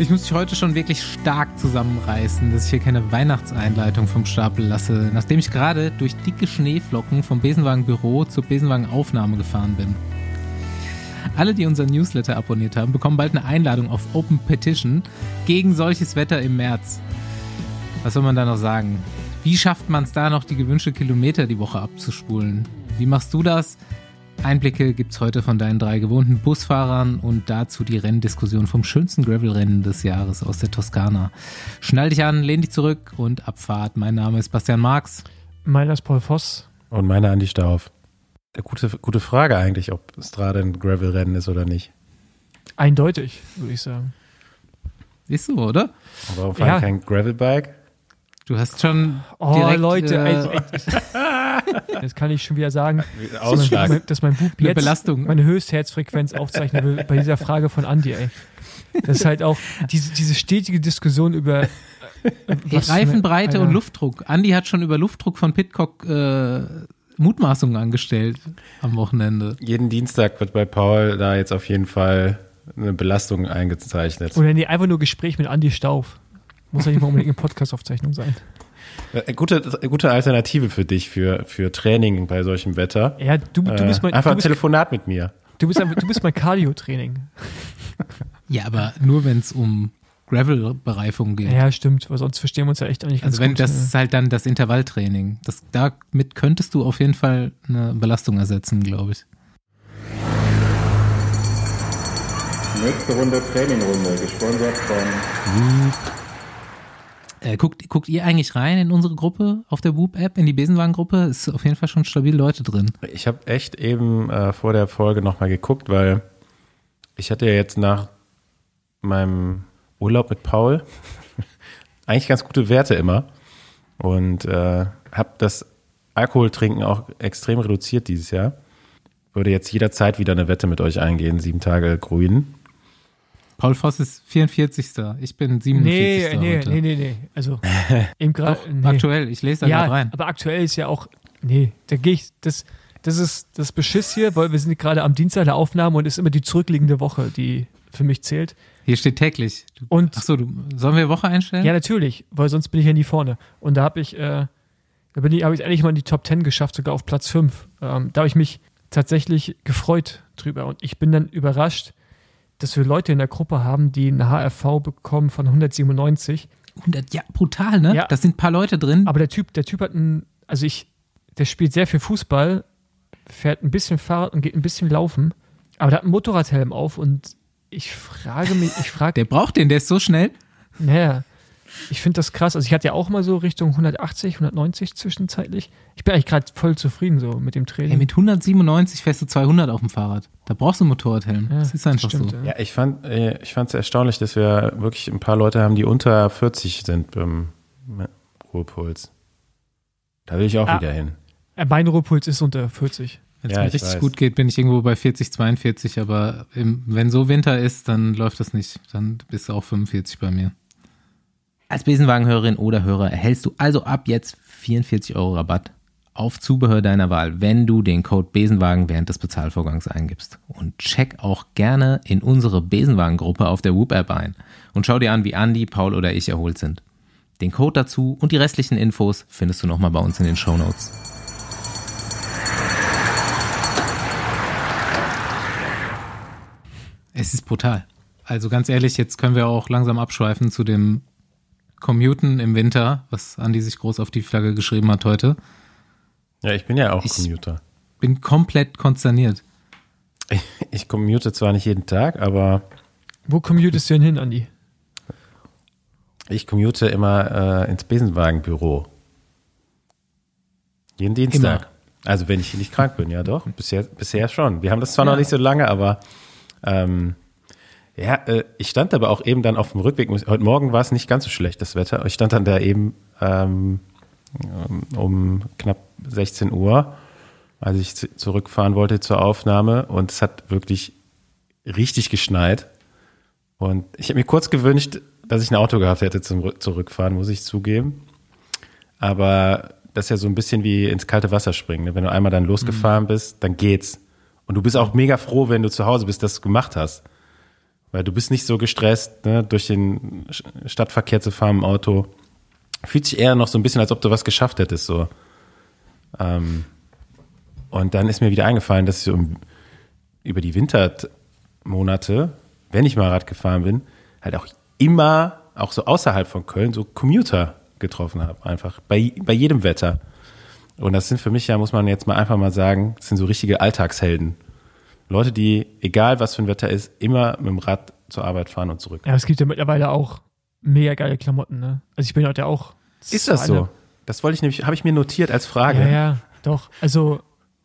Ich muss mich heute schon wirklich stark zusammenreißen, dass ich hier keine Weihnachtseinleitung vom Stapel lasse, nachdem ich gerade durch dicke Schneeflocken vom Besenwagenbüro zur Besenwagenaufnahme gefahren bin. Alle, die unseren Newsletter abonniert haben, bekommen bald eine Einladung auf Open Petition gegen solches Wetter im März. Was soll man da noch sagen? Wie schafft man es da noch, die gewünschte Kilometer die Woche abzuspulen? Wie machst du das? Einblicke gibt's heute von deinen drei gewohnten Busfahrern und dazu die Renndiskussion vom schönsten Gravelrennen des Jahres aus der Toskana. Schnall dich an, lehn dich zurück und Abfahrt. Mein Name ist Bastian Marx. Meiner ist Paul Voss. Und meiner Andi Stauf. Gute, gute Frage eigentlich, ob Strade ein Gravelrennen ist oder nicht. Eindeutig, würde ich sagen. Ist so, oder? Aber warum fahren Ja. kein Gravelbike? Du hast schon Oh, direkt Leute, äh, jetzt kann ich schon wieder sagen, Ausschlag. dass mein, dass mein Bub Eine jetzt Belastung. meine Höchstherzfrequenz aufzeichnen will bei dieser Frage von Andi, ey. Das ist halt auch diese, diese stetige Diskussion über äh, was für eine- Reifenbreite und. Luftdruck. Andi hat schon über Luftdruck von Pitcock äh, Mutmaßungen angestellt am Wochenende. Jeden Dienstag wird bei Paul da jetzt auf jeden Fall eine Belastung eingezeichnet. Oder nee, einfach nur Gespräch mit Andi Stauf. Muss ja nicht mal unbedingt eine Podcast-Aufzeichnung sein. Äh, Gute, gute Alternative für dich, für, für Training bei solchem Wetter. Ja, du, du Äh, bist mein, einfach du ein bist, Telefonat mit mir. du bist, du bist mein Cardio-Training. Ja, aber nur wenn es um Gravel-Bereifung geht. Ja, stimmt, weil sonst verstehen wir uns ja echt eigentlich ganz also wenn gut. das ist halt dann das Intervalltraining. Das, damit könntest du auf jeden Fall eine Belastung ersetzen, glaube ich. Nächste Runde Trainingrunde, gesponsert von Äh, guckt, guckt ihr eigentlich rein in unsere Gruppe auf der Whoop-App, in die Besenwagen-Gruppe? Ist auf jeden Fall schon stabil Leute drin. Ich habe echt eben äh, vor der Folge nochmal geguckt, weil ich hatte ja jetzt nach meinem Urlaub mit Paul eigentlich ganz gute Werte immer und äh, habe das Alkoholtrinken auch extrem reduziert dieses Jahr. Würde jetzt jederzeit wieder eine Wette mit euch eingehen, sieben Tage grün. Paul Voss ist 44. Ich bin 47. Nee, nee, heute. nee, nee, nee. Also, eben gerade. Doch, Nee. aktuell. Ich lese da Ja, gerade rein. aber aktuell ist ja auch. Nee, da gehe ich. Das, das ist das Beschiss hier, weil wir sind gerade am Dienstag der Aufnahme und es ist immer die zurückliegende Woche, die für mich zählt. Hier steht täglich. Du, Und Achso, du, sollen wir Woche einstellen? ja, natürlich, weil sonst bin ich ja nie vorne. Und da habe ich, äh, da bin ich, habe ich endlich mal in die Top 10 geschafft, sogar auf Platz 5. Ähm, da habe ich mich tatsächlich gefreut drüber. Und ich bin dann überrascht, dass wir Leute in der Gruppe haben, die eine HRV bekommen von 197. 100, ja, brutal, ne? Ja. Da sind ein paar Leute drin. Aber der Typ, der Typ hat ein, also ich, der spielt sehr viel Fußball, fährt ein bisschen Fahrrad und geht ein bisschen laufen, aber der hat einen Motorradhelm auf und ich frage mich, ich frage, der braucht den, der ist so schnell. naja, ich finde das krass. Also ich hatte ja auch mal so Richtung 180, 190 zwischenzeitlich. Ich bin eigentlich gerade voll zufrieden so mit dem Training. Ey, mit 197 fährst du 200 auf dem Fahrrad. Da brauchst du einen Motorradhelm. Ja, das ist einfach stimmt, so. ja. Ich fand ich fand es erstaunlich, dass wir wirklich ein paar Leute haben, die unter 40 sind beim Ruhepuls. Da will ich auch Ah. wieder hin. Äh, Mein Ruhepuls ist unter 40. Wenn es Ja, mir ich richtig weiß. gut geht, bin ich irgendwo bei 40, 42, aber im, wenn so Winter ist, dann läuft das nicht. Dann bist du auch 45 bei mir. Als Besenwagenhörerin oder Hörer erhältst du also ab jetzt 44 Euro Rabatt auf Zubehör deiner Wahl, wenn du den Code Besenwagen während des Bezahlvorgangs eingibst. Und check auch gerne in unsere Besenwagen-Gruppe auf der Whoop-App ein und schau dir an, wie Andi, Paul oder ich erholt sind. Den Code dazu und die restlichen Infos findest du nochmal bei uns in den Shownotes. Es ist brutal. Also ganz ehrlich, jetzt können wir auch langsam abschweifen zu dem Commuten im Winter, was Andi sich groß auf die Flagge geschrieben hat heute. Ja, ich bin ja auch Ich- Commuter. Bin komplett konsterniert. Ich commute zwar nicht jeden Tag, aber Wo commutest du denn hin, Andi? ich commute immer äh, ins Besenwagenbüro. Jeden Dienstag. Immer. Also wenn ich nicht krank bin, ja doch. Bisher, bisher schon. Wir haben das zwar Ja. noch nicht so lange, aber ähm, ja, äh, ich stand aber auch eben dann auf dem Rückweg. Heute Morgen war es nicht ganz so schlecht, das Wetter. Ich stand dann da eben ähm, um knapp 16 Uhr, als ich zu- zurückfahren wollte zur Aufnahme und es hat wirklich richtig geschneit. Und ich habe mir kurz gewünscht, dass ich ein Auto gehabt hätte zum Rück- Zurückfahren, muss ich zugeben. Aber das ist ja so ein bisschen wie ins kalte Wasser springen. Ne? Wenn du einmal dann losgefahren bist, dann geht's. Und du bist auch mega froh, wenn du zu Hause bist, dass du gemacht hast. Weil du bist nicht so gestresst, ne, durch den Stadtverkehr zu fahren im Auto. Fühlt sich eher noch so ein bisschen, als ob du was geschafft hättest, so. Ähm, und dann ist mir wieder eingefallen, dass ich so über die Wintermonate, wenn ich mal Rad gefahren bin, halt auch immer, auch so außerhalb von Köln, so Commuter getroffen habe, einfach. Bei, bei jedem Wetter. Und das sind für mich ja, muss man jetzt mal einfach mal sagen, das sind so richtige Alltagshelden. Leute, die, egal was für ein Wetter ist, immer mit dem Rad zur Arbeit fahren und zurück. Ja, es gibt ja mittlerweile auch mega geile Klamotten, ne? Also ich bin heute auch. Ist das so? Das wollte ich nämlich, habe ich mir notiert als Frage. Ja, ja, doch. Also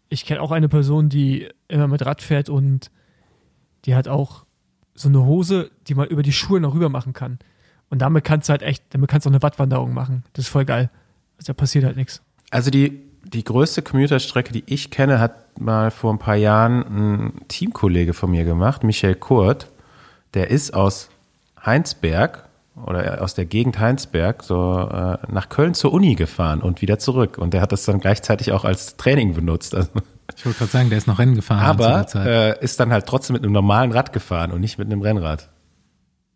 ich kenne auch eine Person, die immer mit Rad fährt und die hat auch so eine Hose, die man über die Schuhe noch rüber machen kann. Und damit kannst du halt echt, damit kannst du auch eine Wattwanderung machen. Das ist voll geil. Also da passiert halt nichts. Also die, die größte Commuterstrecke, die ich kenne, hat mal vor ein paar Jahren ein Teamkollege von mir gemacht, Michael Kurt. Der ist aus Heinsberg oder aus der Gegend Heinsberg so äh, nach Köln zur Uni gefahren und wieder zurück. Und der hat das dann gleichzeitig auch als Training benutzt. Also, Ich wollte gerade sagen, der ist noch Rennen gefahren. aber äh, ist dann halt trotzdem mit einem normalen Rad gefahren und nicht mit einem Rennrad.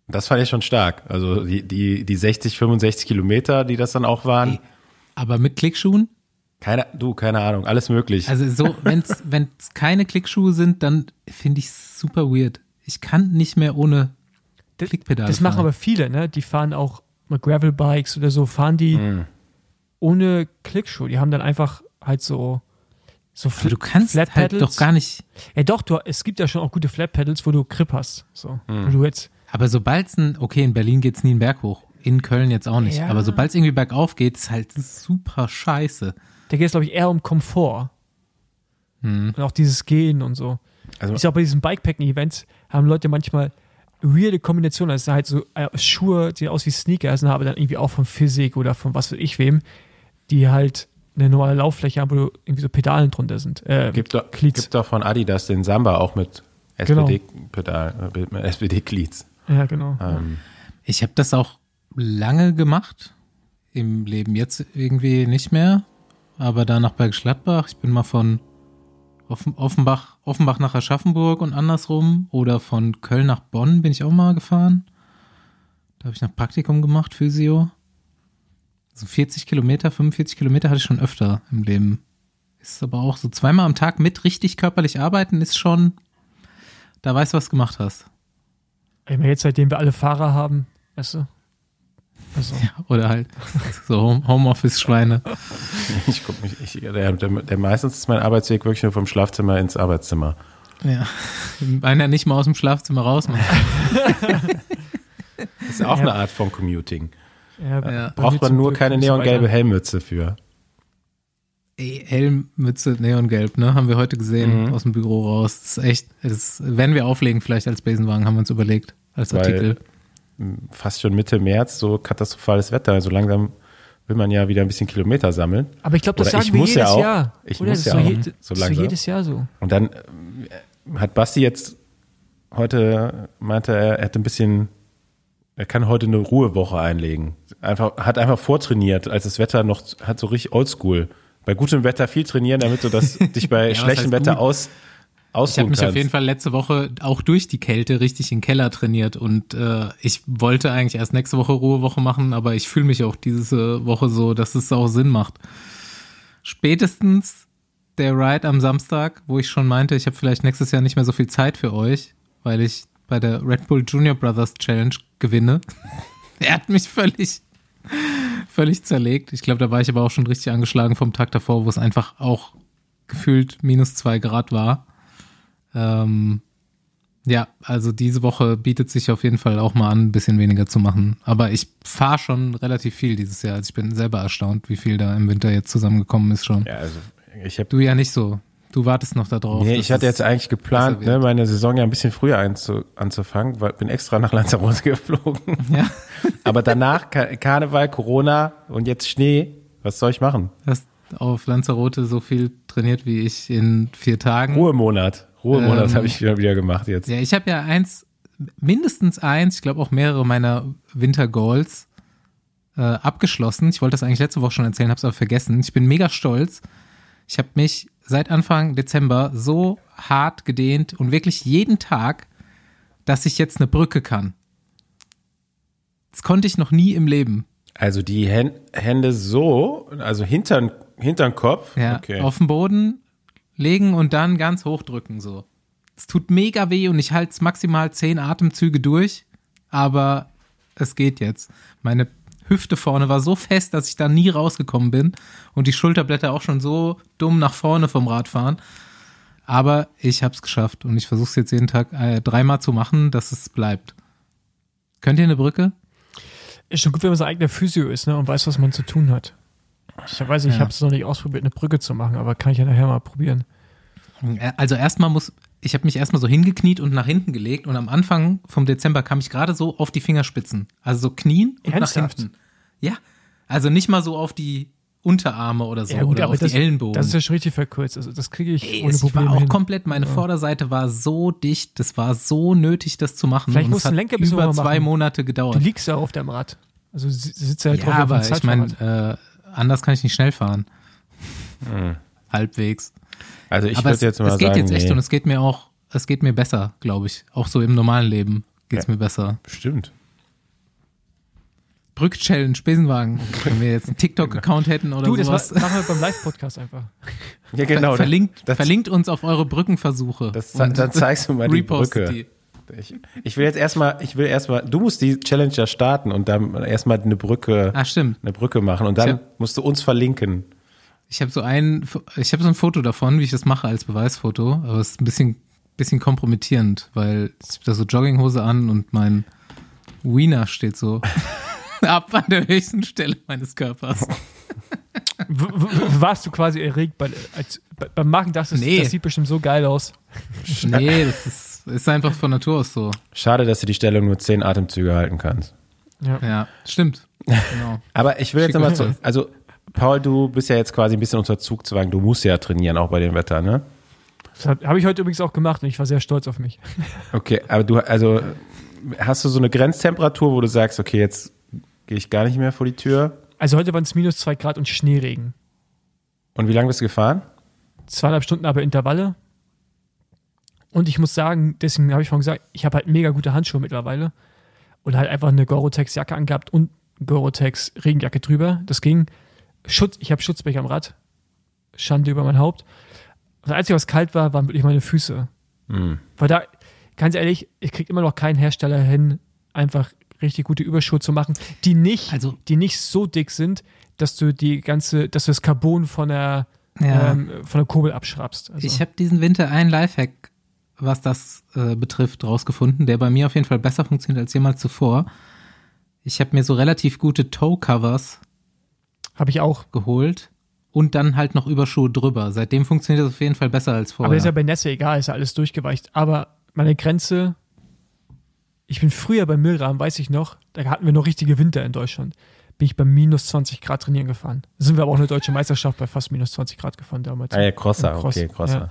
Das fand ich schon stark. Also die, die, die 60, 65 Kilometer, die das dann auch waren. aber mit Klickschuhen? Keine, du, keine Ahnung, alles möglich. Also so, wenn's wenn's keine Klickschuhe sind, dann finde ich super weird. Ich kann nicht mehr ohne Klickpedale Das machen aber viele, ne? Die fahren auch mit Gravelbikes oder so, fahren die Mhm. ohne Klickschuh. Die haben dann einfach halt so so aber du kannst Flat halt Pedals. doch gar nicht. Ja, doch, du, es gibt ja schon auch gute Flat Pedals, wo du Grip hast. So, Mhm. wo du jetzt Aber sobald's ein, okay, in Berlin geht's nie einen Berg hoch. In Köln jetzt auch nicht. Ja. Aber sobald's irgendwie bergauf geht, ist halt super scheiße. Da geht es, glaube ich, eher um Komfort. Hm. Und auch dieses Gehen und so. Also- ich auch bei diesen Bikepacking-Events haben Leute manchmal weirde Kombinationen. Also halt so äh, Schuhe, die aus wie Sneakers, aber dann irgendwie auch von Physik oder von was weiß ich wem, die halt eine normale Lauffläche haben, wo irgendwie so Pedalen drunter sind. Äh, Gibt doch, gibt doch von Adidas den Samba auch mit Genau. SPD-Pedal, äh, mit SPD-Cleats. Ja, genau. Ähm, Ich habe das auch lange gemacht. Im Leben jetzt irgendwie nicht mehr. Aber da nach Bergisch Gladbach. Ich bin mal von Offen, Offenbach, Offenbach nach Aschaffenburg und andersrum. Oder von Köln nach Bonn bin ich auch mal gefahren. Da habe ich noch Praktikum gemacht, Physio. So 40 Kilometer, 45 Kilometer hatte ich schon öfter im Leben. Ist aber auch so zweimal am Tag mit richtig körperlich arbeiten, ist schon, da weißt du, was du gemacht hast. Meine, jetzt, seitdem wir alle Fahrer haben, weißt du? Also, Oder halt so Home- Homeoffice-Schweine. ich guck mich, ich, der, der, der meistens ist mein Arbeitsweg wirklich nur vom Schlafzimmer ins Arbeitszimmer. Ja. Einer nicht mal aus dem Schlafzimmer raus macht. Das ist auch eine Art von Commuting. ja, Ja. bei Braucht man nur Glück keine neongelbe. Helmmütze für. Ey, Helmmütze, Neongelb, ne? Haben wir heute gesehen Mhm. aus dem Büro raus. Das ist echt, das werden wir auflegen, vielleicht als Besenwagen, haben wir uns überlegt. Als Weil- Artikel. Fast schon Mitte März, so katastrophales Wetter. So langsam will man ja wieder ein bisschen Kilometer sammeln. Aber ich glaube, das Oder ich sagen wir muss ja jedes auch. Jahr. Ich Oder? muss ja ist auch. je- So ist so langsam. jedes Jahr so. Und dann ähm, hat Basti jetzt heute, meinte er, er hat ein bisschen, er kann heute eine Ruhewoche einlegen. Einfach, hat einfach vortrainiert, als das Wetter noch, hat so richtig oldschool. Bei gutem Wetter viel trainieren, damit du das dich bei was schlechtem Wetter gut? aus, Ich habe mich kannst. auf jeden Fall letzte Woche auch durch die Kälte richtig in den Keller trainiert und äh, ich wollte eigentlich erst nächste Woche Ruhewoche machen, aber ich fühle mich auch diese Woche so, dass es auch Sinn macht. Spätestens der Ride am Samstag, wo ich schon meinte, ich habe vielleicht nächstes Jahr nicht mehr so viel Zeit für euch, weil ich bei der Red Bull Junior Brothers Challenge gewinne. er hat mich völlig, völlig zerlegt. Ich glaube, da war ich aber auch schon richtig angeschlagen vom Tag davor, wo es einfach auch gefühlt minus zwei Grad war. Ähm, ja, also diese Woche bietet sich auf jeden Fall auch mal an, ein bisschen weniger zu machen. Aber ich fahre schon relativ viel dieses Jahr. Also ich bin selber erstaunt, wie viel da im Winter jetzt zusammengekommen ist schon. Ja, also ich habe Du ja nicht so. Du wartest noch da drauf. Nee, ich hatte jetzt eigentlich geplant, ne, meine Saison ja ein bisschen früher einzu, anzufangen, weil bin extra nach Lanzarote geflogen. Ja, Aber danach Ka Karneval, Corona und jetzt Schnee. Was soll ich machen? hast auf Lanzarote so viel trainiert wie ich in vier Tagen. Ruhemonat. Ruhemonat Ähm, habe ich wieder, wieder gemacht jetzt. Ja, ich habe ja eins, mindestens eins, ich glaube auch mehrere meiner Winter-Goals äh, abgeschlossen. Ich wollte das eigentlich letzte Woche schon erzählen, habe es aber vergessen. Ich bin mega stolz. Ich habe mich seit Anfang Dezember so hart gedehnt und wirklich jeden Tag dass ich jetzt eine Brücke kann. Das konnte ich noch nie im Leben. Also die Hän Hände so, also hintern, hintern Kopf. Ja, okay. auf den Boden legen und dann ganz hochdrücken so. Es tut mega weh und ich halte maximal zehn Atemzüge durch, aber es geht jetzt. Meine Hüfte vorne war so fest, dass ich da nie rausgekommen bin und die Schulterblätter auch schon so dumm nach vorne vom Radfahren. Aber ich habe es geschafft und ich versuche es jetzt jeden Tag äh, dreimal zu machen, dass es bleibt. Könnt ihr eine Brücke? Ist schon gut, wenn man sein eigener Physio ist ne, und weiß, was man zu tun hat. Ich weiß nicht, ich Ja. habe es noch nicht ausprobiert, eine Brücke zu machen, aber kann ich ja nachher mal probieren. Äh, Also erstmal muss, ich habe mich erstmal so hingekniet und nach hinten gelegt und am Anfang vom Dezember kam ich gerade so auf die Fingerspitzen. Also so knien und Ernsthaft? nach hinten. Ja. Also nicht mal so auf die Unterarme oder so oder auf das, die Ellenbogen. das ist ja schon richtig verkürzt. Also das kriege ich Ey, ohne es war Probleme auch hin. komplett, meine Vorderseite war so dicht, das war so nötig, das zu machen. Vielleicht du hat einen Lenker über zwei machen. Monate Du gedauert. liegst ja auf deinem Rad. Also sitzt ja, halt Ja, drauf aber ich meine, äh, anders kann ich nicht schnell fahren. Halbwegs. Also ich aber es, würde jetzt mal es geht sagen, jetzt echt nee, und es geht mir auch, es geht mir besser, glaube ich. Auch so im normalen Leben geht's Ja. mir besser. Stimmt. Brück-Challenge, Besenwagen. Wenn wir jetzt einen TikTok-Account hätten oder du, das sowas. war, machen wir beim Live-Podcast einfach. Ja, genau. verlinkt, das, verlinkt uns auf eure Brückenversuche. das, dann zeigst du mal die Brücke. Ich, ich will jetzt erstmal, ich will erstmal, du musst die Challenge ja starten und dann erstmal eine Brücke, Ah, stimmt. eine Brücke machen und dann Ich musst du uns verlinken. Ich habe so ein, ich habe so ein Foto davon, wie ich das mache als Beweisfoto, aber es ist ein bisschen, bisschen kompromittierend, weil ich hab da so Jogginghose an und mein Wiener steht so ab an der höchsten Stelle meines Körpers. Warst du quasi erregt bei, als, bei, beim Machen? Das, ist, Nee. das sieht bestimmt so geil aus. Nee, das ist, ist einfach von Natur aus so. Schade, dass du die Stellung nur zehn Atemzüge halten kannst. Ja. Ja, stimmt. Genau. Aber ich will jetzt nochmal zu, also Paul, du bist ja jetzt quasi ein bisschen unter Zugzwang. Du musst ja trainieren, auch bei dem Wetter, ne? Das habe hab ich heute übrigens auch gemacht und ich war sehr stolz auf mich. Okay, aber du, also hast du so eine Grenztemperatur, wo du sagst, okay, jetzt gehe ich gar nicht mehr vor die Tür? Also heute waren es minus zwei Grad und Schneeregen. Und wie lange bist du gefahren? Zweieinhalb Stunden aber Intervalle. Und ich muss sagen, deswegen habe ich vorhin gesagt, ich habe halt mega gute Handschuhe mittlerweile und halt einfach eine Gorotex-Jacke angehabt und Gorotex-Regenjacke drüber. Das ging. Schutz, ich habe Schutzbecher am Rad. Schande über mein Haupt. Das Einzige, was kalt war, waren wirklich meine Füße. Hm. Weil da, ganz ehrlich, ich kriege immer noch keinen Hersteller hin, einfach richtig gute Überschuhe zu machen, die nicht, Also- die nicht so dick sind, dass du die ganze, dass du das Carbon von der, Ja. ähm, von der Kurbel abschraubst. Also, Ich habe diesen Winter einen Lifehack, was das äh, betrifft, rausgefunden, der bei mir auf jeden Fall besser funktioniert als jemals zuvor. Ich habe mir so relativ gute Toe-Covers habe ich auch. geholt und dann halt noch Überschuhe drüber. Seitdem funktioniert das auf jeden Fall besser als vorher. Aber ist ja bei Nässe egal, ist ja alles durchgeweicht. Aber meine Grenze, ich bin früher bei Milram, weiß ich noch, da hatten wir noch richtige Winter in Deutschland. Bin ich bei minus 20 Grad trainieren gefahren. Da sind wir aber auch eine deutsche Meisterschaft bei fast minus 20 Grad gefahren damals. Ah ja, Crosser, Im Cross, okay, Crosser. ja.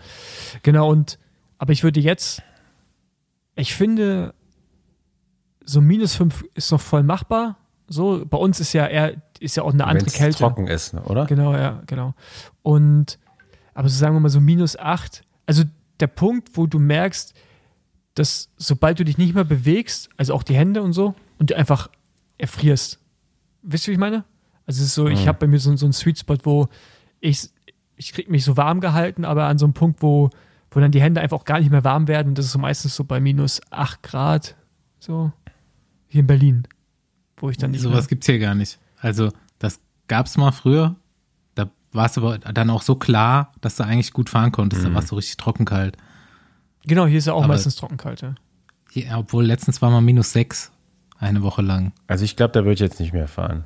Genau, und aber ich würde jetzt, ich finde, so minus 5 ist noch voll machbar. So, bei uns ist ja eher, ist ja auch eine andere Wenn's Kälte. trocken ist, ne, oder? Genau, ja, genau. Und, aber so sagen wir mal so minus 8. Also der Punkt, wo du merkst, dass sobald du dich nicht mehr bewegst, also auch die Hände und so, und du einfach erfrierst. Wisst ihr, wie ich meine? Also es ist so, ich Mhm. habe bei mir so, so einen Sweet Spot, wo ich, ich krieg mich so warm gehalten, aber an so einem Punkt, wo, wo dann die Hände einfach auch gar nicht mehr warm werden. Und das ist so meistens so bei minus 8 Grad, so hier in Berlin, wo ich dann nicht Sowas mehr, gibt's hier gar nicht. Also, das gab's mal früher. Da war es aber dann auch so klar, dass du eigentlich gut fahren konntest. Da war es so richtig trockenkalt. Genau, hier ist ja auch Aber- meistens trockenkalt. Ja. Hier, obwohl letztens war mal minus sechs eine Woche lang. Also ich glaube, da würde ich jetzt nicht mehr fahren.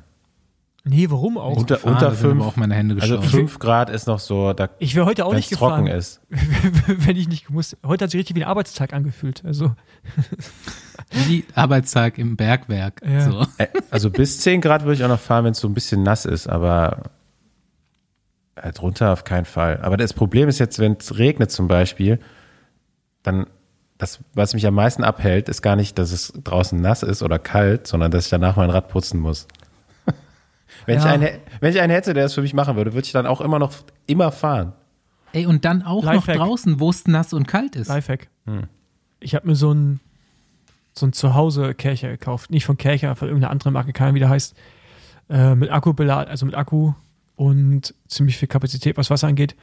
Nee, warum auch? Unter, Gefahren, unter fünf, auch meine Hände also gestorben. fünf Grad ist noch so, da, Ich wäre heute auch wenn nicht es trocken gefahren, ist. wenn ich nicht gemusst. Heute hat sich richtig wie ein Arbeitstag angefühlt. Also Wie Arbeitstag im Bergwerk. Ja. So. Also bis 10 Grad würde ich auch noch fahren, wenn es so ein bisschen nass ist, aber äh, drunter auf keinen Fall. Aber das Problem ist jetzt, wenn es regnet zum Beispiel, dann das, was mich am meisten abhält, ist gar nicht, dass es draußen nass ist oder kalt, sondern dass ich danach mein Rad putzen muss. Wenn, ich Ja. einen, hä- wenn ich einen hätte, der das für mich machen würde, würde ich dann auch immer noch immer fahren. Ey, und dann auch Lifehack. noch draußen, wo es nass und kalt ist. Lifehack. Ich habe mir so ein so ein Zuhause-Kercher gekauft. Nicht von Kercher, von irgendeiner anderen Marke, keine Ahnung, wie der heißt. Äh, mit Akkubelad, also mit Akku und ziemlich viel Kapazität, was Wasser angeht.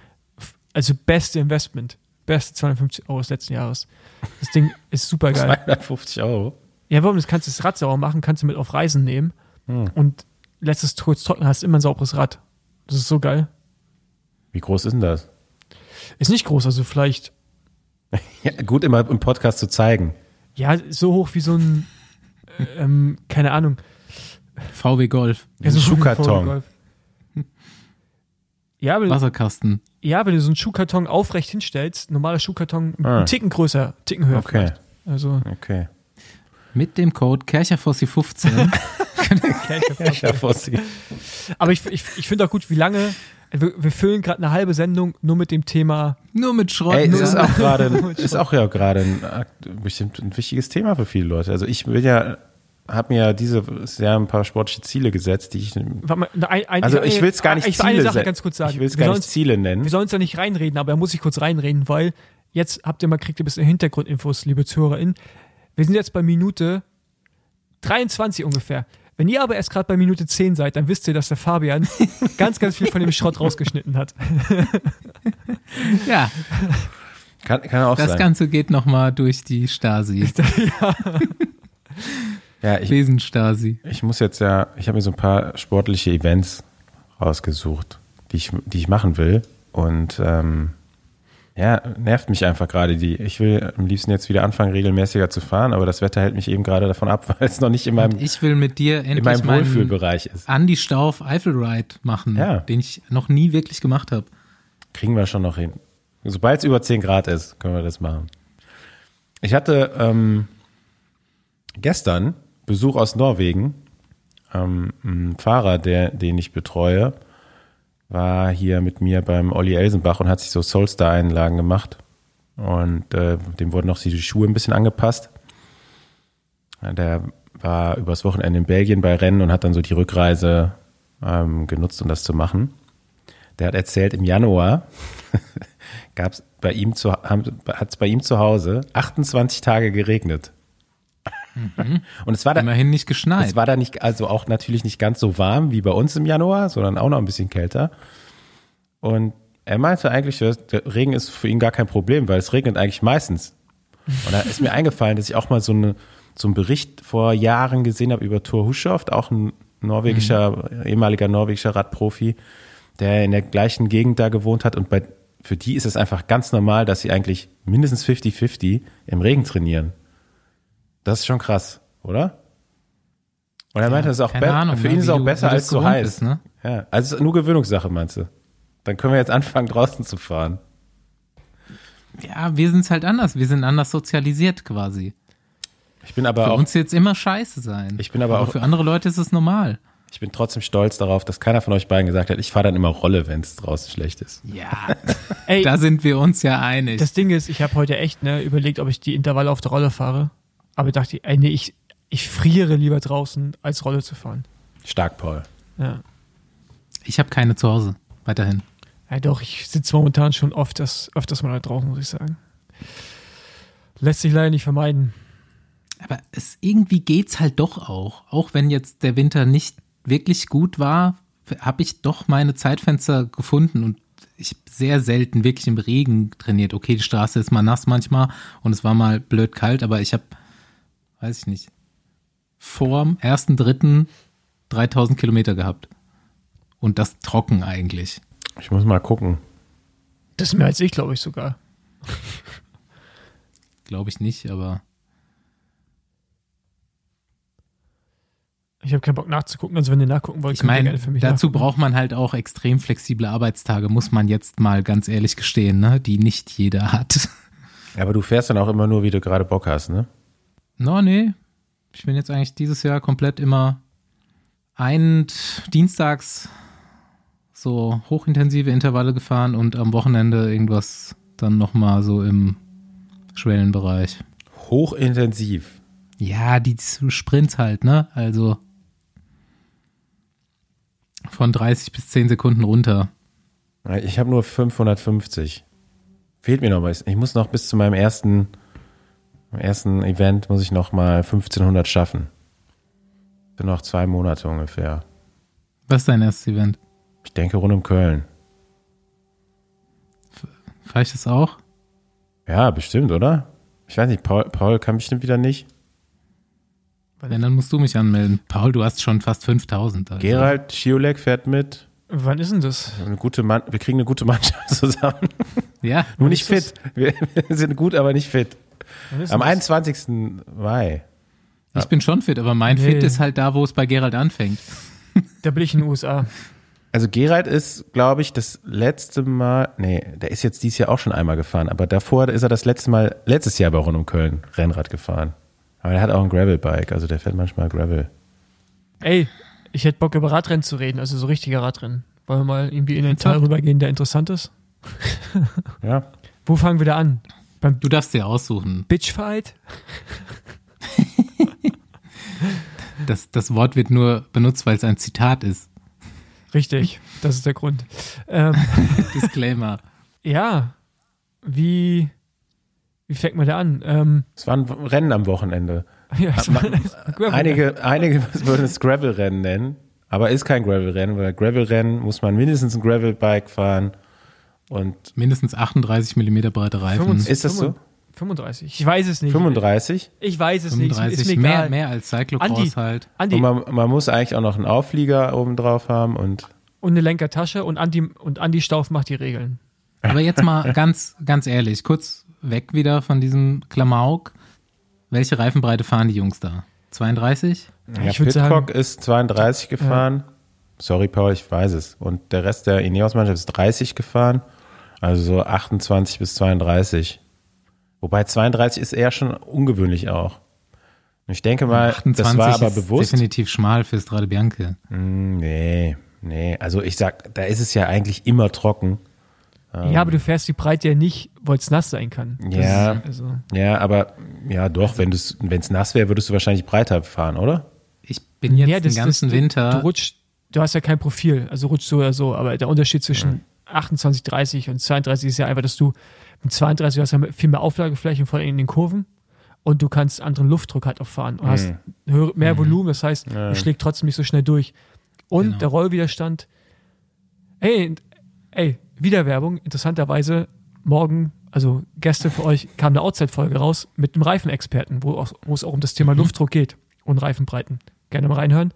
Also beste Investment. Beste 250 Euro des letzten Jahres. Das Ding ist super geil. 250 Euro. Ja, warum? Das kannst du das Rad sauber machen, kannst du mit auf Reisen nehmen Hm. und lässt es kurz trocknen, hast immer ein sauberes Rad. Das ist so geil. Wie groß ist denn das? Ist nicht groß, also vielleicht, Ja, gut immer im Podcast zu zeigen. ja, so hoch wie so ein, äh, ähm, keine Ahnung. VW Golf, ein so Schuhkarton. Golf. Ja, wenn, Wasserkasten. ja, wenn du so einen Schuhkarton aufrecht hinstellst, normaler Schuhkarton, Ah. einen Ticken größer, Ticken höher Okay, vielleicht. Also, okay. Mit dem Code Kercherfossi15 Ja, Fossi. aber ich, ich, ich finde auch gut, wie lange, wir, wir füllen gerade eine halbe Sendung nur mit dem Thema, nur mit Schrott. Ey, es nur ist mit- auch gerade, ist auch ja gerade ein, bestimmt ein wichtiges Thema für viele Leute. Also ich will ja, habe mir ja dieses Jahr ein paar sportliche Ziele gesetzt, die ich, warte mal, ein, ein, also ich will es gar nicht ich will eine Ziele Sache ganz kurz sagen. Ich will es gar nicht Ziele nennen. Wir sollen uns da nicht reinreden, aber da muss ich kurz reinreden, weil jetzt habt ihr mal, kriegt ihr ein bisschen Hintergrundinfos, liebe ZuhörerInnen. Wir sind jetzt bei Minute 23 ungefähr. Wenn ihr aber erst gerade bei Minute 10 seid, dann wisst ihr, dass der Fabian ganz, ganz viel von dem Schrott rausgeschnitten hat. Ja, Kann, kann auch das sein. Ganze geht nochmal durch die Stasi. ja, ich, Besenstasi. ich muss jetzt ja, ich habe mir so ein paar sportliche Events rausgesucht, die ich, die ich machen will. Und ähm, ja, nervt mich einfach gerade die. Ich will am liebsten jetzt wieder anfangen, regelmäßiger zu fahren, aber das Wetter hält mich eben gerade davon ab, weil es noch nicht in meinem, Ich will mit dir in endlich meinem meinen Wohlfühlbereich ist. Andi Stauf Eifel Ride machen, Ja. den ich noch nie wirklich gemacht habe. Kriegen wir schon noch hin. Sobald es über 10 Grad ist, können wir das machen. Ich hatte ähm, gestern Besuch aus Norwegen. Ähm, ein Fahrer, der, den ich betreue, war hier mit mir beim Olli Elsenbach und hat sich so Soulstar-Einlagen gemacht. Und äh, dem wurden noch die Schuhe ein bisschen angepasst. Der war übers Wochenende in Belgien bei Rennen und hat dann so die Rückreise ähm, genutzt, um das zu machen. Der hat erzählt, im Januar gab's bei ihm zu, hat es bei ihm zu Hause 28 Tage geregnet. Und es war da, Immerhin nicht geschneit. es war da nicht, also auch natürlich nicht ganz so warm wie bei uns im Januar, sondern auch noch ein bisschen kälter. Und er meinte eigentlich, der Regen ist für ihn gar kein Problem, weil es regnet eigentlich meistens. Und da ist mir eingefallen, dass ich auch mal so, eine, so einen Bericht vor Jahren gesehen habe über Thor Hushovd, auch ein norwegischer, ehemaliger norwegischer Radprofi, der in der gleichen Gegend da gewohnt hat. Und bei, für die ist es einfach ganz normal, dass sie eigentlich mindestens 50-50 im Regen trainieren. Das ist schon krass, oder? Und er meinte, das ist auch Ahnung, für ne, ihn ist es auch besser als so gewohnt heiß. bist, ne? Ja, also es ist nur Gewöhnungssache, meinst du? Dann können wir jetzt anfangen, draußen zu fahren. ja, wir sind es halt anders. Wir sind anders sozialisiert quasi. Ich bin aber Für auch, uns jetzt immer scheiße sein. Ich bin aber auch- Für andere Leute ist es normal. ich bin trotzdem stolz darauf, dass keiner von euch beiden gesagt hat, ich fahre dann immer Rolle, wenn es draußen schlecht ist. Ja, Ey, da sind wir uns ja einig. das Ding ist, ich habe heute echt ne, überlegt, ob ich die Intervalle auf der Rolle fahre. Aber dachte, ey, nee, ich, ich friere lieber draußen, als Rolle zu fahren. Stark, Paul. Ja. ich habe keine zu Hause. Weiterhin. Ja, doch, ich sitze momentan schon oft das, öfters mal da draußen, muss ich sagen. Lässt sich leider nicht vermeiden. Aber es irgendwie geht's halt doch auch. Auch wenn jetzt der Winter nicht wirklich gut war, habe ich doch meine Zeitfenster gefunden und ich sehr selten wirklich im Regen trainiert. Okay, die Straße ist mal nass manchmal und es war mal blöd kalt, aber ich habe, weiß ich nicht, vorm ersten, dritten 3000 Kilometer gehabt. Und das trocken eigentlich. Ich muss mal gucken. Das ist mehr als ich, glaube ich sogar. Glaube ich nicht, aber Ich habe keinen Bock nachzugucken, also wenn ihr nachgucken wollt, ich meine, gerne für mich dazu nachgucken. braucht man halt auch extrem flexible Arbeitstage, muss man jetzt mal ganz ehrlich gestehen, ne? die nicht jeder hat. Aber du fährst dann auch immer nur, wie du gerade Bock hast, ne? No, nee. Ich bin jetzt eigentlich dieses Jahr komplett immer ein dienstags so hochintensive Intervalle gefahren und am Wochenende irgendwas dann nochmal so im Schwellenbereich. Hochintensiv. Ja, die Sprints halt, ne? Also von 30 bis 10 Sekunden runter. Ich habe nur 550. Fehlt mir noch was. Ich muss noch bis zu meinem ersten Am ersten Event muss ich noch mal 1500 schaffen. Sind noch zwei Monate ungefähr. Was ist dein erstes Event? Ich denke rund um Köln. Fahre ich das auch? Ja, bestimmt, oder? Ich weiß nicht, Paul, Paul kann bestimmt wieder nicht. Wenn, dann musst du mich anmelden. Paul, du hast schon fast 5000. Also. Gerald Schiolek fährt mit. Wann ist denn das? Eine gute Mann wir kriegen eine gute Mannschaft zusammen. Ja, Nur nicht fit. Wir, wir sind gut, aber nicht fit. Am denn das? 21. Mai. ich bin schon fit, aber mein Nee. Fit ist halt da, wo es bei Gerald anfängt. Da bin ich in den USA. Also Gerald ist, glaube ich, das letzte Mal, nee, der ist jetzt dieses Jahr auch schon einmal gefahren, aber davor ist er das letzte Mal, letztes Jahr bei Rund um Köln Rennrad gefahren. Aber der hat auch ein Gravelbike, also der fährt manchmal Gravel. Ey, ich hätte Bock über Radrennen zu reden, also so richtige Radrennen. Wollen wir mal irgendwie in den Teil Top. rübergehen, der interessant ist? Ja. Wo fangen wir da an? Beim Du darfst dir aussuchen. Bitchfight? Das, das Wort wird nur benutzt, weil es ein Zitat ist. Richtig, das ist der Grund. Ähm, Disclaimer. ja, wie, wie fängt man da an? Ähm, Es waren Rennen am Wochenende. ja, es war- Einige, einige würden es Gravelrennen nennen, aber ist kein Gravelrennen, weil Gravelrennen muss man mindestens ein Gravelbike fahren. Und Mindestens 38 mm breite Reifen. 25. ist das so? 35. Ich weiß es nicht. 35? Ich weiß es nicht. Ist 35, mir mehr, egal. mehr als Cyclocross Andi. halt. Andi, Und man, man muss eigentlich auch noch einen Auflieger oben drauf haben und und eine Lenkertasche und Andi, und Andi Stauf macht die Regeln. Aber jetzt mal ganz, ganz ehrlich, kurz weg wieder von diesem Klamauk. Welche Reifenbreite fahren die Jungs da? 32? Ja, Ich Pitcock sagen- ist 32 gefahren. Sorry, Paul, ich weiß es. Und der Rest der Ineos-Mannschaft ist 30 gefahren. Also so 28 bis 32. Wobei 32 ist eher schon ungewöhnlich auch. Ich denke mal, 28 das war aber ist bewusst. definitiv schmal für Strade Bianche. Hm, Nee, nee. Also ich sag, da ist es ja eigentlich immer trocken. Ja, aber du fährst die Breite ja nicht, weil es nass sein kann. Das Ja. Ist, also, Ja, aber ja doch, wenn es nass wäre, würdest du wahrscheinlich breiter fahren, oder? Ich bin jetzt ja, das, den ganzen das, Winter. Du, du rutschst, du hast ja kein Profil, also rutschst so oder so, aber der Unterschied zwischen 28, 30 und 32 ist ja einfach, dass du mit 32 hast ja viel mehr Auflagefläche, vor allem in den Kurven und du kannst anderen Luftdruck halt auch fahren und hast höher, mehr Volumen, das heißt, du schlägt trotzdem nicht so schnell durch. Und Genau. der Rollwiderstand, ey, ey, Wiederwerbung, interessanterweise, morgen, also gestern für euch, kam eine Outside-Folge raus mit einem Reifenexperten, wo, auch, wo es auch um das Thema Luftdruck geht und Reifenbreiten. Gerne mal reinhören.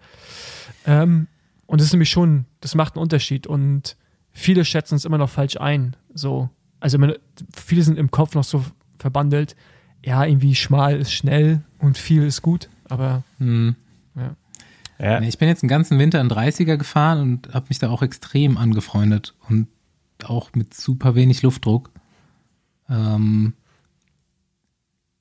Ähm, und das ist nämlich schon, das macht einen Unterschied und viele schätzen es immer noch falsch ein. So, also man, viele sind im Kopf noch so verbandelt, ja, irgendwie schmal ist schnell und viel ist gut, aber Hm. Ja. Nee, ich bin jetzt den ganzen Winter in 30er gefahren und habe mich da auch extrem angefreundet und auch mit super wenig Luftdruck. Ähm,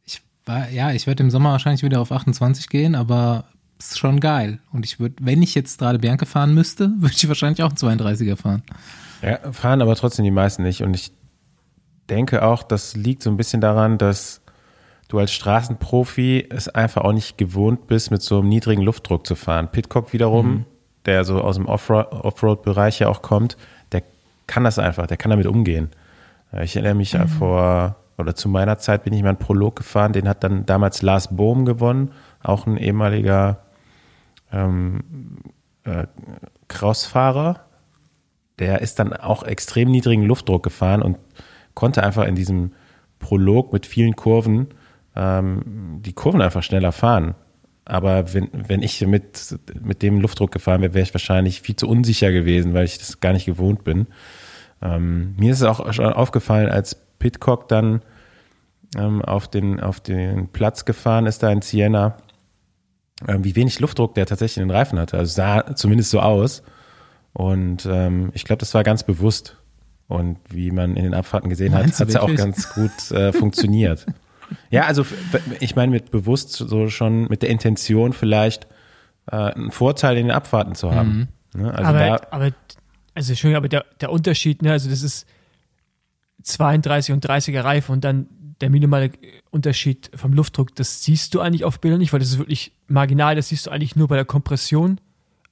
ich war, ja, ich werde im Sommer wahrscheinlich wieder auf 28 gehen, aber es ist schon geil. Und ich würde, wenn ich jetzt gerade Bianca fahren müsste, würde ich wahrscheinlich auch einen 32er fahren. Ja, fahren aber trotzdem die meisten nicht. Und ich denke auch, das liegt so ein bisschen daran, dass du als Straßenprofi es einfach auch nicht gewohnt bist, mit so einem niedrigen Luftdruck zu fahren. Pitcock wiederum, der so aus dem Offro- Offroad-Bereich ja auch kommt, der kann das einfach, der kann damit umgehen. Ja, Ich erinnere mich ja vor, oder zu meiner Zeit bin ich mal einen Prolog gefahren, den hat dann damals Lars Bohm gewonnen, auch ein ehemaliger ähm, äh, Crossfahrer. Der ist dann auch extrem niedrigen Luftdruck gefahren und konnte einfach in diesem Prolog mit vielen Kurven ähm, die Kurven einfach schneller fahren. Aber wenn, wenn ich mit, mit dem Luftdruck gefahren wäre, wäre ich wahrscheinlich viel zu unsicher gewesen, weil ich das gar nicht gewohnt bin. Ähm, mir ist es auch schon aufgefallen, als Pitcock dann ähm, auf, den, auf den Platz gefahren ist, da in Siena, ähm, wie wenig Luftdruck der tatsächlich in den Reifen hatte. Also sah zumindest so aus. Und ähm, ich glaube, das war ganz bewusst. Und wie man in den Abfahrten gesehen hat, Meinst du hat es ja auch ganz gut äh, funktioniert. Ja, also ich meine mit bewusst so schon mit der Intention vielleicht äh, einen Vorteil in den Abfahrten zu haben. Ne? Also aber, da, aber also Entschuldigung, aber der, der Unterschied, ne, also das ist 32 und 30er Reifen und dann der minimale Unterschied vom Luftdruck, das siehst du eigentlich auf Bildern nicht, weil das ist wirklich marginal, das siehst du eigentlich nur bei der Kompression.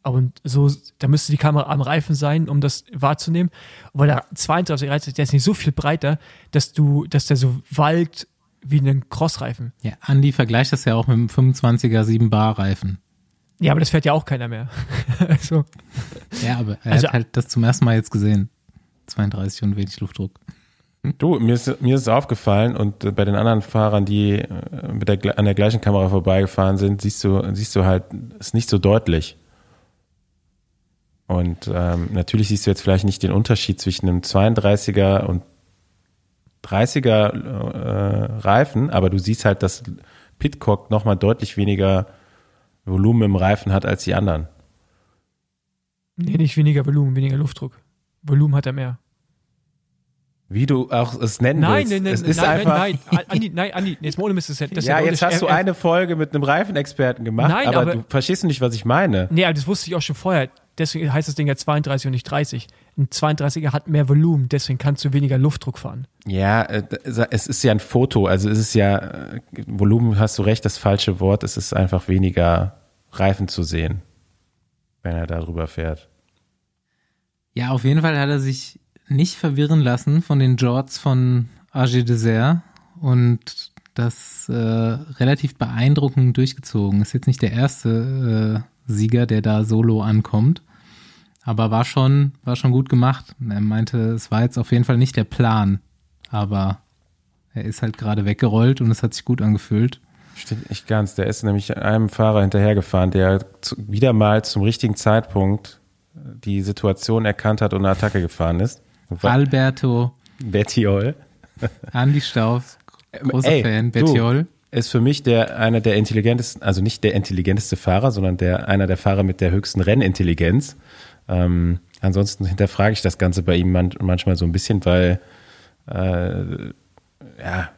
Aber so, da müsste die Kamera am Reifen sein, um das wahrzunehmen. Und weil der 32 Reifen, der ist nicht so viel breiter, dass du, dass der so walkt wie einen Crossreifen. Ja, Andi vergleicht das ja auch mit dem 25er 7 Bar Reifen. Ja, aber das fährt ja auch keiner mehr. also, Ja, aber er Also- hat halt das zum ersten Mal jetzt gesehen. 32 und wenig Luftdruck. Du, mir ist, mir ist es aufgefallen und äh, bei den anderen Fahrern, die äh, mit der, an der gleichen Kamera vorbeigefahren sind, siehst du, siehst du halt, ist nicht so deutlich. Und ähm, natürlich siehst du jetzt vielleicht nicht den Unterschied zwischen einem 32er und 30er äh, Reifen, aber du siehst halt, dass Pitcock nochmal deutlich weniger Volumen im Reifen hat als die anderen. nee, nicht weniger Volumen, weniger Luftdruck. Volumen hat er mehr. Wie du auch es nennen Nein, willst. nein, nein, es nein, ist nein, einfach, nein, nein, Andi, nein, Andi, jetzt mal ohne Mist, das ist, ja, der jetzt hast du eine Folge mit einem Reifenexperten gemacht, Nein, aber, aber- du verstehst nicht, was ich meine. Nee, aber das wusste ich auch schon vorher. Deswegen heißt das Ding ja 32 und nicht 30. Ein 32er hat mehr Volumen, deswegen kannst du weniger Luftdruck fahren. Ja, äh, es ist ja ein Foto, also es ist ja, äh, Volumen hast du recht, das falsche Wort, es ist einfach weniger Reifen zu sehen, wenn er darüber fährt. Ja, auf jeden Fall hat er sich nicht verwirren lassen von den Jorts von AG Dessert und das äh, relativ beeindruckend durchgezogen. Ist jetzt nicht der erste äh, Sieger, der da solo ankommt, aber war schon, war schon gut gemacht. Er meinte, es war jetzt auf jeden Fall nicht der Plan, aber er ist halt gerade weggerollt und es hat sich gut angefühlt. Stimmt nicht ganz, der ist nämlich einem Fahrer hinterhergefahren, der wieder mal zum richtigen Zeitpunkt äh, die Situation erkannt hat und eine Attacke gefahren ist. Alberto Bettiol. Andi Stauf, großer Ey, Fan. Bettiol. ist für mich der einer der intelligentesten, also nicht der intelligenteste Fahrer, sondern der einer der Fahrer mit der höchsten Rennintelligenz. Ähm, ansonsten hinterfrage ich das Ganze bei ihm man, manchmal so ein bisschen, weil äh, ja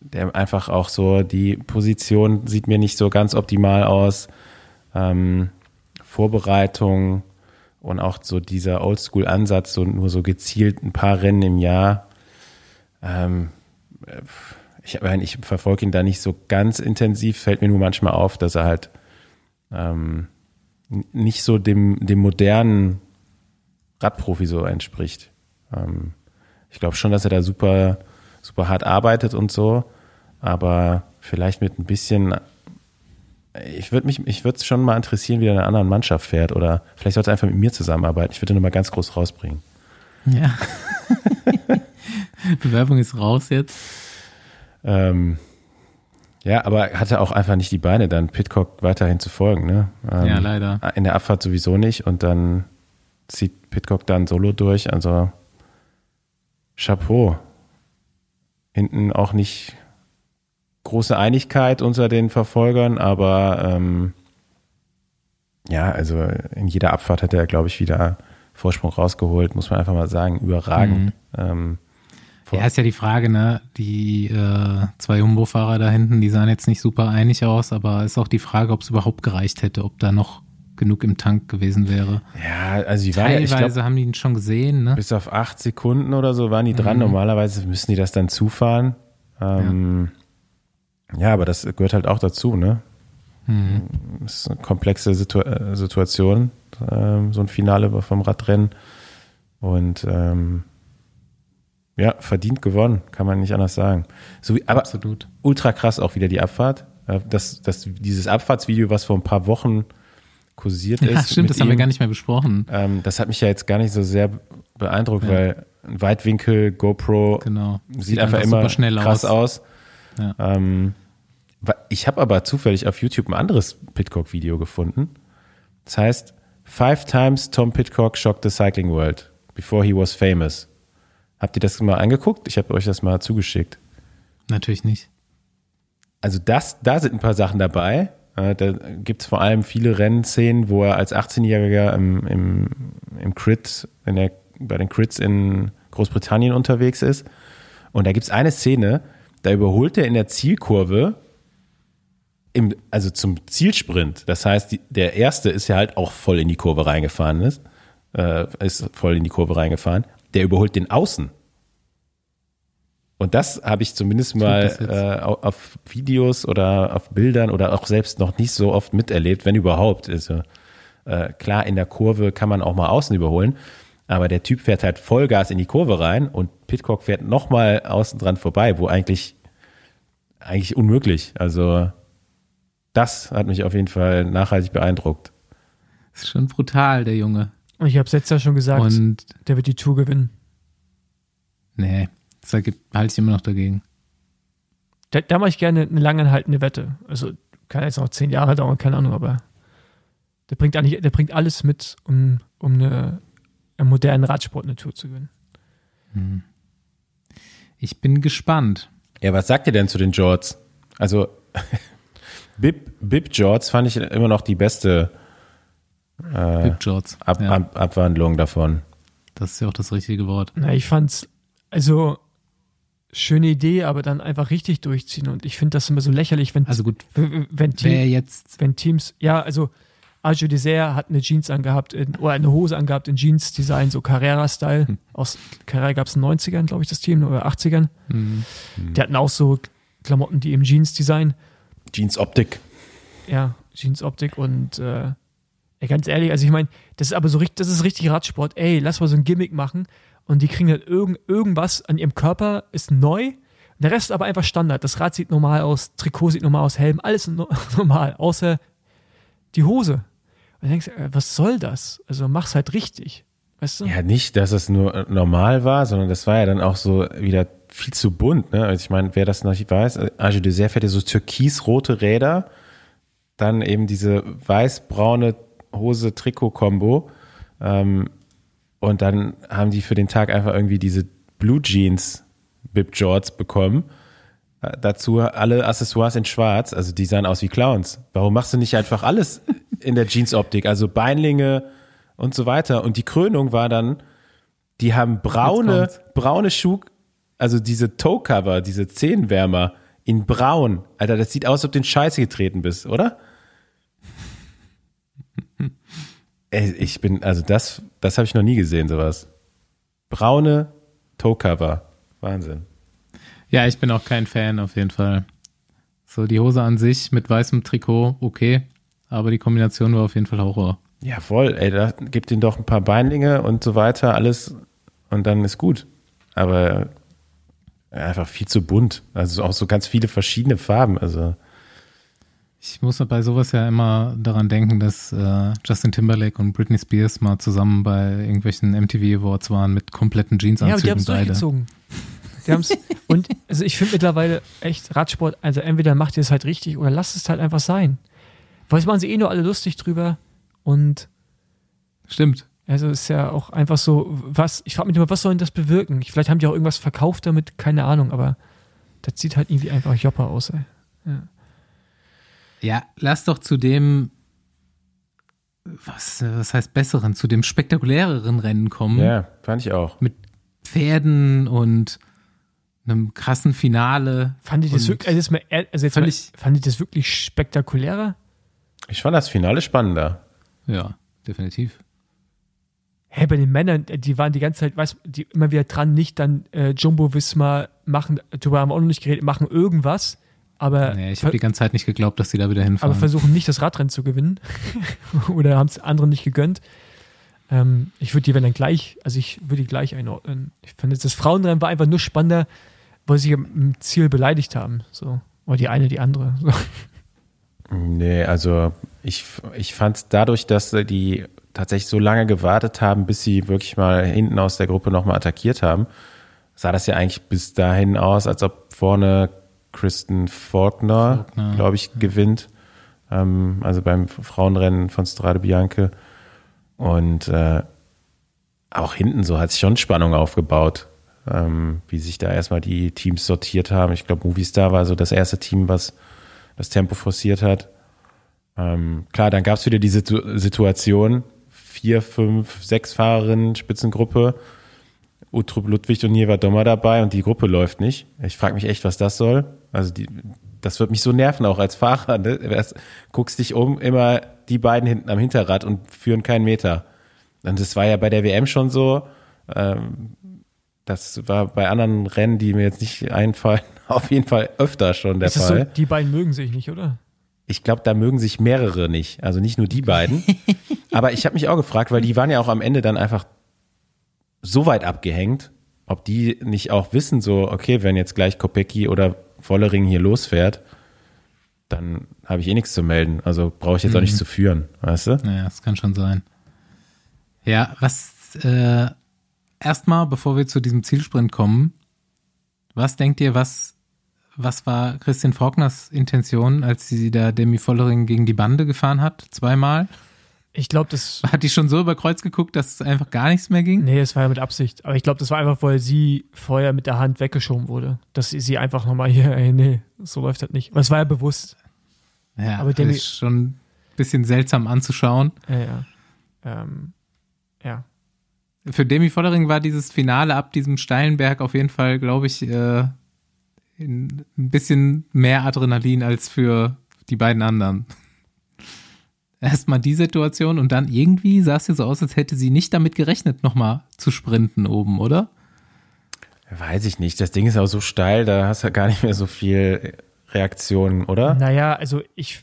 der einfach auch so die Position sieht mir nicht so ganz optimal aus. Ähm, Vorbereitung und auch so dieser Oldschool-Ansatz, so nur so gezielt ein paar Rennen im Jahr. Ähm, ich, meine, ich verfolge ihn da nicht so ganz intensiv, fällt mir nur manchmal auf, dass er halt ähm, nicht so dem, dem modernen Radprofi so entspricht. Ähm, ich glaube schon, dass er da super, super hart arbeitet und so, aber vielleicht mit ein bisschen, ich würde mich, ich würde es schon mal interessieren, wie er in einer anderen Mannschaft fährt oder vielleicht sollte er einfach mit mir zusammenarbeiten. Ich würde ihn nochmal ganz groß rausbringen. Ja. Bewerbung ist raus jetzt. Ähm, ja, aber hatte auch einfach nicht die Beine, dann Pitcock weiterhin zu folgen. Ne? Ähm, Ja, leider. In der Abfahrt sowieso nicht und dann zieht Pitcock dann solo durch. Also Chapeau. Hinten auch nicht große Einigkeit unter den Verfolgern, aber ähm, ja, also in jeder Abfahrt hat er, glaube ich, wieder Vorsprung rausgeholt, muss man einfach mal sagen, überragend. Ähm, Ja, ist ja die Frage, ne? Die äh, zwei Jumbo-Fahrer da hinten, die sahen jetzt nicht super einig aus, aber ist auch die Frage, ob es überhaupt gereicht hätte, ob da noch genug im Tank gewesen wäre. ja, also die waren ja, ich Teilweise glaube, haben die ihn schon gesehen, ne? bis auf acht Sekunden oder so waren die dran. Normalerweise müssen die das dann zufahren. Ähm, ja. Aber das gehört halt auch dazu, ne? Das ist eine komplexe Situ äh, Situation, ähm, so ein Finale vom Radrennen. Und ähm, ja, verdient gewonnen, kann man nicht anders sagen. So wie, aber Absolut. ultra krass auch wieder die Abfahrt. Äh, Das, das, dieses Abfahrtsvideo, was vor ein paar Wochen kursiert ist. Ja, stimmt, das haben wir ihm, gar nicht mehr besprochen. ähm, das hat mich ja jetzt gar nicht so sehr beeindruckt, weil ein Weitwinkel GoPro Genau. sieht, einfach, immer krass aus. aus. Ja. Ähm, ich habe aber zufällig auf YouTube ein anderes Pitcock-Video gefunden. Das heißt, Five times Tom Pitcock shocked the cycling world before he was famous. Habt ihr das mal angeguckt? Ich habe euch das mal zugeschickt. Natürlich nicht. Also das, da sind ein paar Sachen dabei. Äh, Da gibt es vor allem viele Rennszenen, wo er als 18-Jähriger im, im, im Crit, in der, bei den Crits in Großbritannien unterwegs ist. Und da gibt es eine Szene, da überholt er in der Zielkurve, im, also zum Zielsprint. Das heißt, die, der erste ist ja halt auch voll in die Kurve reingefahren, ist, äh, ist voll in die Kurve reingefahren. Der überholt den Außen. Und das habe ich zumindest mal äh, au- auf Videos oder auf Bildern oder auch selbst noch nicht so oft miterlebt, wenn überhaupt. Also, äh, klar, in der Kurve kann man auch mal außen überholen, aber der Typ fährt halt Vollgas in die Kurve rein und Pitcock fährt nochmal außen dran vorbei, wo eigentlich eigentlich unmöglich. Also das hat mich auf jeden Fall nachhaltig beeindruckt. Das ist schon brutal, der Junge. Und ich habe es letztes Jahr schon gesagt, Und der wird die Tour gewinnen. nee, das halte ich immer noch dagegen. Da, da mache ich gerne eine langanhaltende Wette. Also kann jetzt noch zehn Jahre dauern, keine Ahnung, aber der bringt, eigentlich, der bringt alles mit, um, um eine, einen modernen Radsport eine Tour zu gewinnen. Ich bin gespannt. Ja, was sagt ihr denn zu den Jorts? Also Bib, Bib Jorts fand ich immer noch die beste Jorts. Ab, ja, Ab, Abwandlung davon. das ist ja auch das richtige Wort. Na, ich fand's, also schöne Idee, aber dann einfach richtig durchziehen. Und ich finde das immer so lächerlich, wenn, Also gut, wenn, Team, jetzt wenn Teams, ja, also Arjo Dessert hat eine Jeans angehabt, in, oder eine Hose angehabt in Jeans-Design, so Carrera-Style. Hm. Aus Carrera gab es in den 90ern, glaube ich, das Team, oder 80ern. hm, Die hatten auch so Klamotten, die im Jeans-Design, Jeans Optik. ja, Jeans-Optik und äh, ey, ganz ehrlich, also ich meine, das ist aber so richtig, das ist richtig Radsport. Ey, lass mal so ein Gimmick machen und die kriegen dann irgend, irgendwas an ihrem Körper ist neu. Der Rest ist aber einfach Standard. Das Rad sieht normal aus, Trikot sieht normal aus, Helm, alles no normal, außer die Hose. Und denkst, äh, was soll das? Also mach's halt richtig. Weißt du? Ja, nicht, dass es nur äh, normal war, sondern das war ja dann auch so wieder viel zu bunt. Ne? Also ich meine, wer das noch nicht weiß, Age Dessert fährt ja so türkisrote Räder, dann eben diese weiß-braune Hose-Trikot-Kombo ähm, und dann haben die für den Tag einfach irgendwie diese Blue Jeans Bib Jorts bekommen. Äh, Dazu alle Accessoires in schwarz, also die sahen aus wie Clowns. Warum machst du nicht einfach alles in der Jeans-Optik? Also Beinlinge und so weiter. Und die Krönung war dann, die haben braune, braune Schuh, also diese Toe-Cover, diese Zehenwärmer in braun. Alter, das sieht aus, als ob du in Scheiße getreten bist, oder? Ey, ich bin, also das, das habe ich noch nie gesehen, sowas. Braune Toe-Cover. Wahnsinn. Ja, ich bin auch kein Fan auf jeden Fall. So, die Hose an sich mit weißem Trikot, okay. Aber die Kombination war auf jeden Fall Horror. Ja, voll, ey, da gibt ihm doch ein paar Beinlinge und so weiter, alles und dann ist gut. Aber ja, einfach viel zu bunt. Also auch so ganz viele verschiedene Farben. Also Ich muss bei sowas ja immer daran denken, dass äh, Justin Timberlake und Britney Spears mal zusammen bei irgendwelchen MTV Awards waren mit kompletten Ja, aber die haben Jeansanzügen es beide. durchgezogen. Die haben's, und also ich finde mittlerweile echt Radsport, also entweder macht ihr es halt richtig oder lasst es halt einfach sein. Weil es machen sie eh nur alle lustig drüber und Stimmt. also ist ja auch einfach so, was, ich frage mich immer, was soll denn das bewirken? Ich, vielleicht haben die auch irgendwas verkauft damit, keine Ahnung, aber das sieht halt irgendwie einfach Jopper aus, ey. Ja, lass doch zu dem, was, was heißt besseren, zu dem spektakuläreren Rennen kommen. ja, fand ich auch. Mit Pferden und einem krassen Finale. Fand ich das wirklich, also jetzt mal, also jetzt mal, fand ich das wirklich spektakulärer? Ich fand das Finale spannender. Ja, definitiv. Hä, bei den Männern, die waren die ganze Zeit, weißt du, die immer wieder dran, nicht dann äh, Jumbo Wismar machen, darüber haben wir auch noch nicht geredet, machen irgendwas, aber, Nee, ich habe die ganze Zeit nicht geglaubt, dass die da wieder aber hinfahren. versuchen nicht das Radrennen zu gewinnen. Oder haben es anderen nicht gegönnt. Ähm, ich würde die, wenn dann gleich, also ich würde die gleich einordnen. Ich fand jetzt, das Frauenrennen war einfach nur spannender, weil sie im Ziel beleidigt haben. So. Oder die eine, die andere. So. Nee, also ich, ich fand dadurch, dass die tatsächlich so lange gewartet haben, bis sie wirklich mal hinten aus der Gruppe nochmal attackiert haben, sah das ja eigentlich bis dahin aus, als ob vorne Kristen Faulkner, Faulkner, glaube ich, gewinnt. Ähm, also beim Frauenrennen von Strade Bianche. Und äh, auch hinten so hat sich schon Spannung aufgebaut, ähm, wie sich da erstmal die Teams sortiert haben. Ich glaube, Movistar war so das erste Team, was das Tempo forciert hat. Ähm, klar, dann gab es wieder die Situ Situation, vier, fünf, sechs Fahrerinnen, Spitzengruppe, Utrup Ludwig und Neva Dommer dabei und die Gruppe läuft nicht. Ich frage mich echt, was das soll. Also die, das wird mich so nerven, auch als Fahrer. Ne? Erst guckst dich um, immer die beiden hinten am Hinterrad und führen keinen Meter. Und das war ja bei der WM schon so. Ähm, das war bei anderen Rennen, die mir jetzt nicht einfallen, auf jeden Fall öfter schon der Ist das so, Fall. die beiden mögen sich nicht, oder? Ich glaube, da mögen sich mehrere nicht. Also nicht nur die beiden. Aber ich habe mich auch gefragt, weil die waren ja auch am Ende dann einfach so weit abgehängt, ob die nicht auch wissen, so, okay, wenn jetzt gleich Kopecki oder Vollering hier losfährt, dann habe ich eh nichts zu melden. Also brauche ich jetzt auch nicht zu führen, weißt du? Naja, das kann schon sein. Ja, was äh, erstmal, bevor wir zu diesem Zielsprint kommen, was denkt ihr, was, was war Christian Faulkners Intention, als sie da Demi Vollering gegen die Bande gefahren hat? Zweimal? Ich glaube, das. Hat die schon so über Kreuz geguckt, dass es einfach gar nichts mehr ging? Nee, es war ja mit Absicht. Aber ich glaube, das war einfach, weil sie vorher mit der Hand weggeschoben wurde. Dass sie, sie einfach nochmal hier, ey, nee, so läuft das nicht. Aber es war ja bewusst. Ja, Aber aber Demi- ist schon ein bisschen seltsam anzuschauen. Ja, ja. Ähm, ja. Für Demi Vollering war dieses Finale ab diesem steilen Berg auf jeden Fall, glaube ich, äh, in- ein bisschen mehr Adrenalin als für die beiden anderen. Erstmal die Situation und dann irgendwie sah es ja so aus, als hätte sie nicht damit gerechnet, nochmal zu sprinten oben, oder? Weiß ich nicht. Das Ding ist auch so steil, da hast du gar nicht mehr so viel Reaktion, oder? Naja, also ich,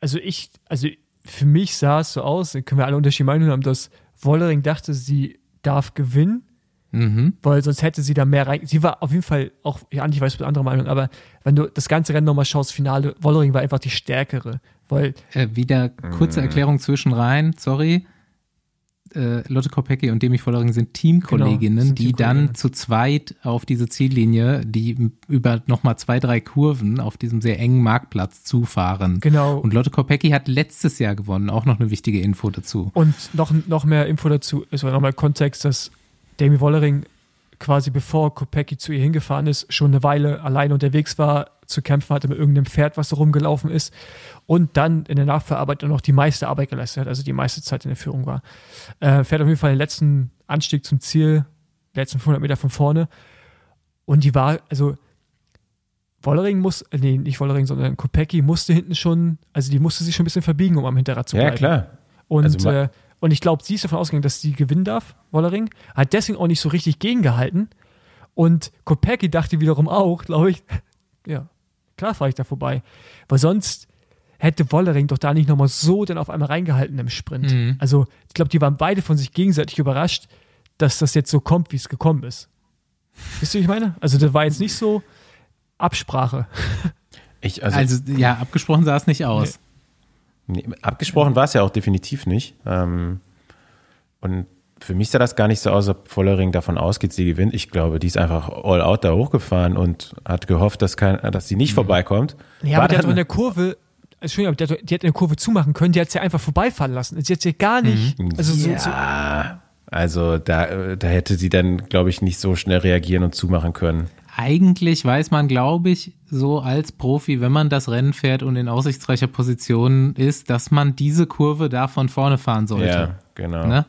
also ich, also für mich sah es so aus, da können wir alle unterschiedliche Meinungen haben, dass Wollering dachte, sie darf gewinnen, Mhm. weil sonst hätte sie da mehr rein. Sie war auf jeden Fall auch, ja, ich weiß, andere Meinung, aber wenn du das ganze Rennen nochmal schaust, Finale, Wollering war einfach die stärkere, weil Äh, wieder kurze Mhm. Erklärung zwischen rein, sorry. Äh, Lotte Kopecky und Demi Vollering sind Teamkolleginnen, Genau, sind die Teamkolleginnen. dann zu zweit auf diese Ziellinie, die über nochmal zwei, drei Kurven auf diesem sehr engen Marktplatz zufahren. genau. Und Lotte Kopecky hat letztes Jahr gewonnen, auch noch eine wichtige Info dazu. Und noch, noch mehr Info dazu, ist nochmal Kontext, dass Demi Wollering quasi bevor Kopecky zu ihr hingefahren ist, schon eine Weile alleine unterwegs war, zu kämpfen hatte mit irgendeinem Pferd, was so rumgelaufen ist und dann in der Nachverarbeitung noch die meiste Arbeit geleistet hat, also die meiste Zeit in der Führung war. Äh, fährt auf jeden Fall den letzten Anstieg zum Ziel, letzten 500 Meter von vorne und die war, also Wollering muss, äh, nee, nicht Wollering, sondern Kopecky musste hinten schon, also die musste sich schon ein bisschen verbiegen, um am Hinterrad zu Ja, bleiben. klar. Und, Also äh, und ich glaube, sie ist davon ausgegangen, dass sie gewinnen darf, Wollering. Hat deswegen auch nicht so richtig gegengehalten. Und Kopecky dachte wiederum auch, glaube ich, ja, klar fahre ich da vorbei. Weil sonst hätte Wollering doch da nicht nochmal so dann auf einmal reingehalten im Sprint. Mhm. Also ich glaube, die waren beide von sich gegenseitig überrascht, dass das jetzt so kommt, wie es gekommen ist. Wisst ihr, wie ich meine? Also das war jetzt nicht so Absprache. Ich, also, Also, ja, abgesprochen sah es nicht aus. nee, abgesprochen war es ja auch definitiv nicht. Ähm, und für mich sah das gar nicht so aus, ob Vollering davon ausgeht, sie gewinnt. Ich glaube, die ist einfach all out da hochgefahren und hat gehofft, dass, kein, dass sie nicht Mhm. vorbeikommt. Ja, War aber die hat doch in der Kurve, Entschuldigung, aber die hat, die hat in der Kurve zumachen können, die hat sie einfach vorbeifahren lassen. Sie hat sie gar nicht. Also so, so, ja, also da, da hätte sie dann, glaube ich, nicht so schnell reagieren und zumachen können. Eigentlich weiß man, glaube ich, so als Profi, wenn man das Rennen fährt und in aussichtsreicher Position ist, dass man diese Kurve da von vorne fahren sollte. Ja, genau. Ne?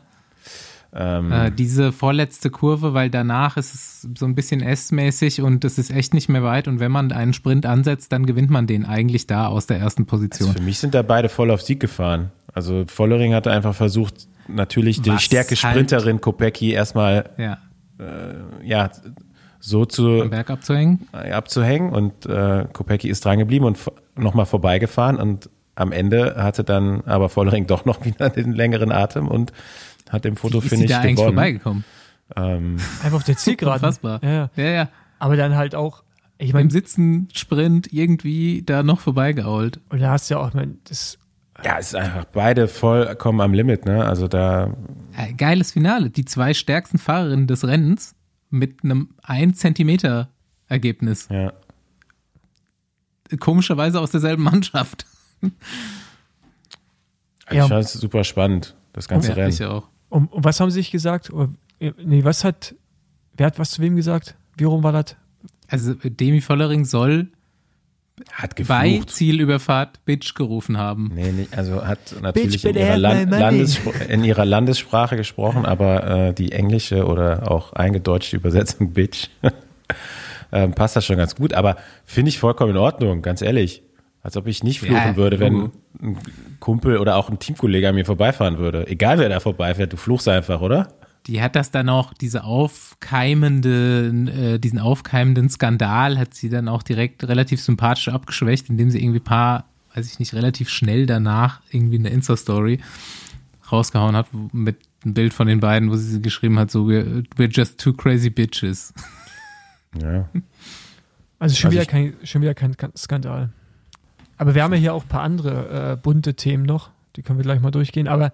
Ähm, Äh, diese vorletzte Kurve, weil danach ist es so ein bisschen S-mäßig und es ist echt nicht mehr weit. Und wenn man einen Sprint ansetzt, dann gewinnt man den eigentlich da aus der ersten Position. Für mich sind da beide voll auf Sieg gefahren. Also Vollering hatte einfach versucht, natürlich die Was starke halt- Sprinterin Kopecky erstmal ja, ja, so zu am Berg abzuhängen. äh, abzuhängen und äh, Kopecky ist dran geblieben und nochmal vorbeigefahren und am Ende hatte dann aber Vollering doch noch wieder den längeren Atem und hat im ist Fotofinish da eigentlich gewonnen. vorbeigekommen? Ähm, einfach auf der Zielgeraden. Unfassbar. Ja, ja. Ja, ja. Aber dann halt auch, ich Beim meine, Sitzen, Sprint, irgendwie da noch vorbeigeault. und da hast du ja auch, ich mein, das, ja, es ist einfach beide vollkommen am Limit, ne? Also da Geiles Finale. Die zwei stärksten Fahrerinnen des Rennens mit einem 1 Zentimeter Ergebnis. ja. Komischerweise aus derselben Mannschaft. Ich Ja. fand es super spannend, das ganze Ja, Rennen. ich auch. Und, und was haben sie sich gesagt? Oder, äh, nee, was hat, wer hat was zu wem gesagt? Wie rum war das? Also Demi Vollering soll Hat bei. Zielüberfahrt Bitch gerufen haben. Nee, nicht, also hat natürlich Bitch, in ihrer, Land. Landesspr in ihrer Landessprache gesprochen, aber äh, die englische oder auch eingedeutschte Übersetzung Bitch ähm, passt das schon ganz gut. Aber finde ich vollkommen in Ordnung, ganz ehrlich. Als ob ich nicht fluchen Ja, würde, wenn ein Kumpel oder auch ein Teamkollege an mir vorbeifahren würde. Egal wer da vorbeifährt, du fluchst einfach, oder? Die hat das dann auch, diese aufkeimende, äh, diesen aufkeimenden Skandal hat sie dann auch direkt relativ sympathisch abgeschwächt, indem sie irgendwie paar, weiß ich nicht, relativ schnell danach irgendwie eine Insta-Story rausgehauen hat mit einem Bild von den beiden, wo sie geschrieben hat, so, we're, we're just two crazy bitches. Ja. Also schon, Also wieder, ich- kein, schon wieder kein Skandal. Aber wir haben ja hier auch ein paar andere äh, bunte Themen noch. Die können wir gleich mal durchgehen. Aber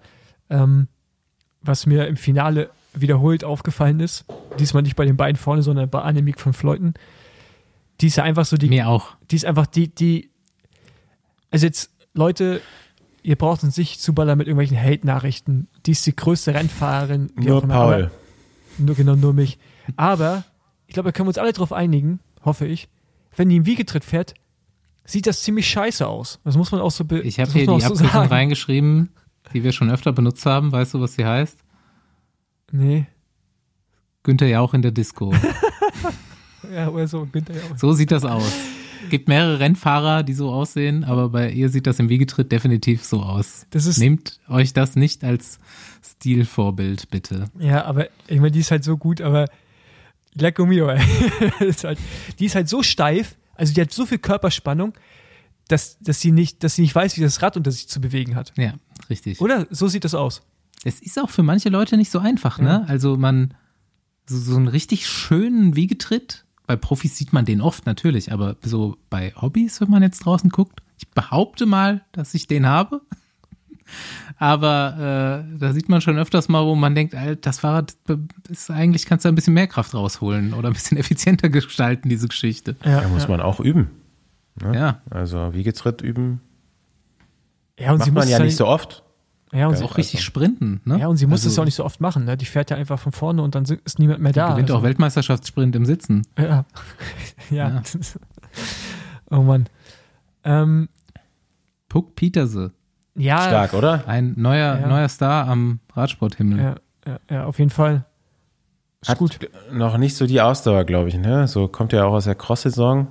ähm, was mir im Finale wiederholt aufgefallen ist, diesmal nicht bei den beiden vorne, sondern bei Annemiek von Fleuten, die ist ja einfach so die, Mir auch. die ist einfach die, die, also jetzt, Leute, ihr braucht uns nicht zuballern mit irgendwelchen Hate-Nachrichten. Die ist die größte Rennfahrerin. Nur auch immer, aber- Paul. nur genau, nur mich. Aber ich glaube, da können wir uns alle drauf einigen, hoffe ich. Wenn die im Wiegetritt fährt, sieht das ziemlich scheiße aus. Das muss man auch so Ich habe hier die auch so Abkürzung sagen. reingeschrieben, die wir schon öfter benutzt haben. Weißt du, was sie heißt? Nee. Günther Jauch in der Disco. Ja, oder so, Günther ja auch. So sieht das aus. Gibt mehrere Rennfahrer, die so aussehen, aber bei ihr sieht das im Wiegetritt definitiv so aus. Nehmt euch das nicht als Stilvorbild, bitte. ja, aber ich meine, die ist halt so gut, aber Lecco mio, ey. Die ist halt so steif, also die hat so viel Körperspannung, dass, dass, sie nicht, dass sie nicht weiß, wie das Rad unter sich zu bewegen hat. Ja, richtig. Oder? So sieht das aus. Es ist auch für manche Leute nicht so einfach, ne? Also man, so, so einen richtig schönen Wiegetritt, bei Profis sieht man den oft natürlich, aber so bei Hobbys, wenn man jetzt draußen guckt, ich behaupte mal, dass ich den habe. Aber äh, da sieht man schon öfters mal, wo man denkt, Alter, das Fahrrad ist eigentlich, kannst du ein bisschen mehr Kraft rausholen oder ein bisschen effizienter gestalten, diese Geschichte. Da muss man auch üben. Ja, Also Wiegetritt üben Ja, und macht sie muss man ja es nicht so oft. Ja, und sie, auch richtig sprinten, ne? ja, und sie muss Also, es ja auch nicht so oft machen. Ne? Die fährt ja einfach von vorne und dann ist niemand mehr da. Gewinnt Also- auch Weltmeisterschaftssprint im Sitzen. Ja. ja. Ja. oh Mann. Ähm, Puck Peterse, ja, Stark, oder? ein neuer, Ja. neuer Star am Radsporthimmel. Ja, ja, ja, auf jeden Fall. Ist Hat gut. noch nicht so die Ausdauer, glaube ich. Ne? So kommt ja auch aus der Cross-Saison.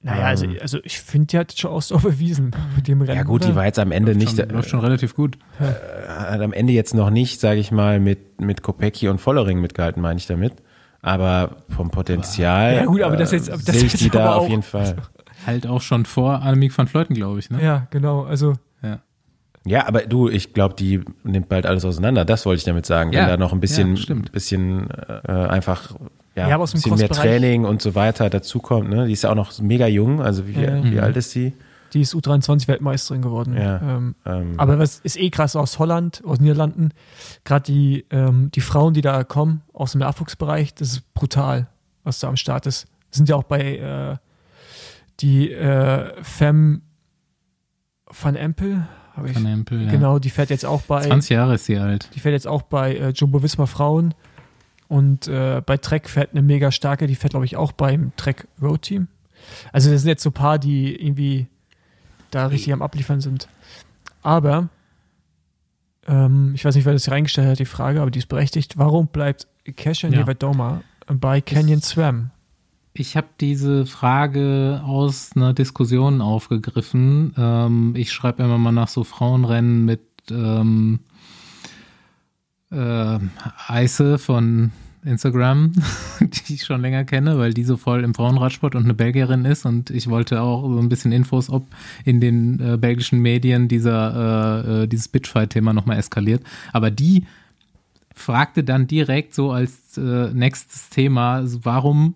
Naja, also, also ich finde, die hat schon Ausdauer bewiesen mit dem Rennen. Ja gut, die war jetzt am Ende nicht, Schon, läuft schon relativ gut. hat am Ende jetzt noch nicht, sage ich mal, mit, mit Kopecki und Vollering mitgehalten, meine ich damit. Aber vom Potenzial Ja, gut, aber das äh, jetzt- das sehe ich die da auf jeden Fall. Halt auch schon vor Annemiek van Fleuten, glaube ich, ne? Ja, genau. Also, Ja. Aber du, ich glaube, die nimmt bald alles auseinander. Das wollte ich damit sagen. Ja, Wenn da noch ein bisschen, ja, bisschen äh, einfach ja, Ja, dem bisschen mehr Training und so weiter dazukommt. Ne? Die ist ja auch noch mega jung. Also wie, Ja. wie alt ist sie? die ist U23-Weltmeisterin geworden. Ja. Ähm, Ähm, aber was ist eh krass aus Holland, aus Niederlanden, gerade die, ähm, die Frauen, die da kommen, aus dem Nachwuchsbereich, das ist brutal, was da am Start ist. Sind ja auch bei äh, die äh, Femme van Empel, habe ich. Empel, ja. Genau, die fährt jetzt auch bei 20 Jahre ist sie alt. Die fährt jetzt auch bei äh, Jumbo Visma Frauen. Und äh, bei Trek fährt eine mega starke, die fährt, glaube ich, auch beim Trek Road Team. Also, das sind jetzt so ein paar, die irgendwie da richtig am Abliefern sind. Aber, ähm, ich weiß nicht, wer das hier reingestellt hat, die Frage, aber die ist berechtigt. Warum bleibt Kesha Ja. Nevedoma bei Canyon Swam? Ich habe diese Frage aus einer Diskussion aufgegriffen. Ähm, ich schreibe immer mal nach so Frauenrennen mit ähm, äh, Eise von Instagram, die ich schon länger kenne, weil die so voll im Frauenradsport und eine Belgierin ist. Und ich wollte auch so ein bisschen Infos, ob in den äh, belgischen Medien dieser, äh, äh, dieses Bitchfight-Thema nochmal eskaliert. Aber die fragte dann direkt so als äh, nächstes Thema, warum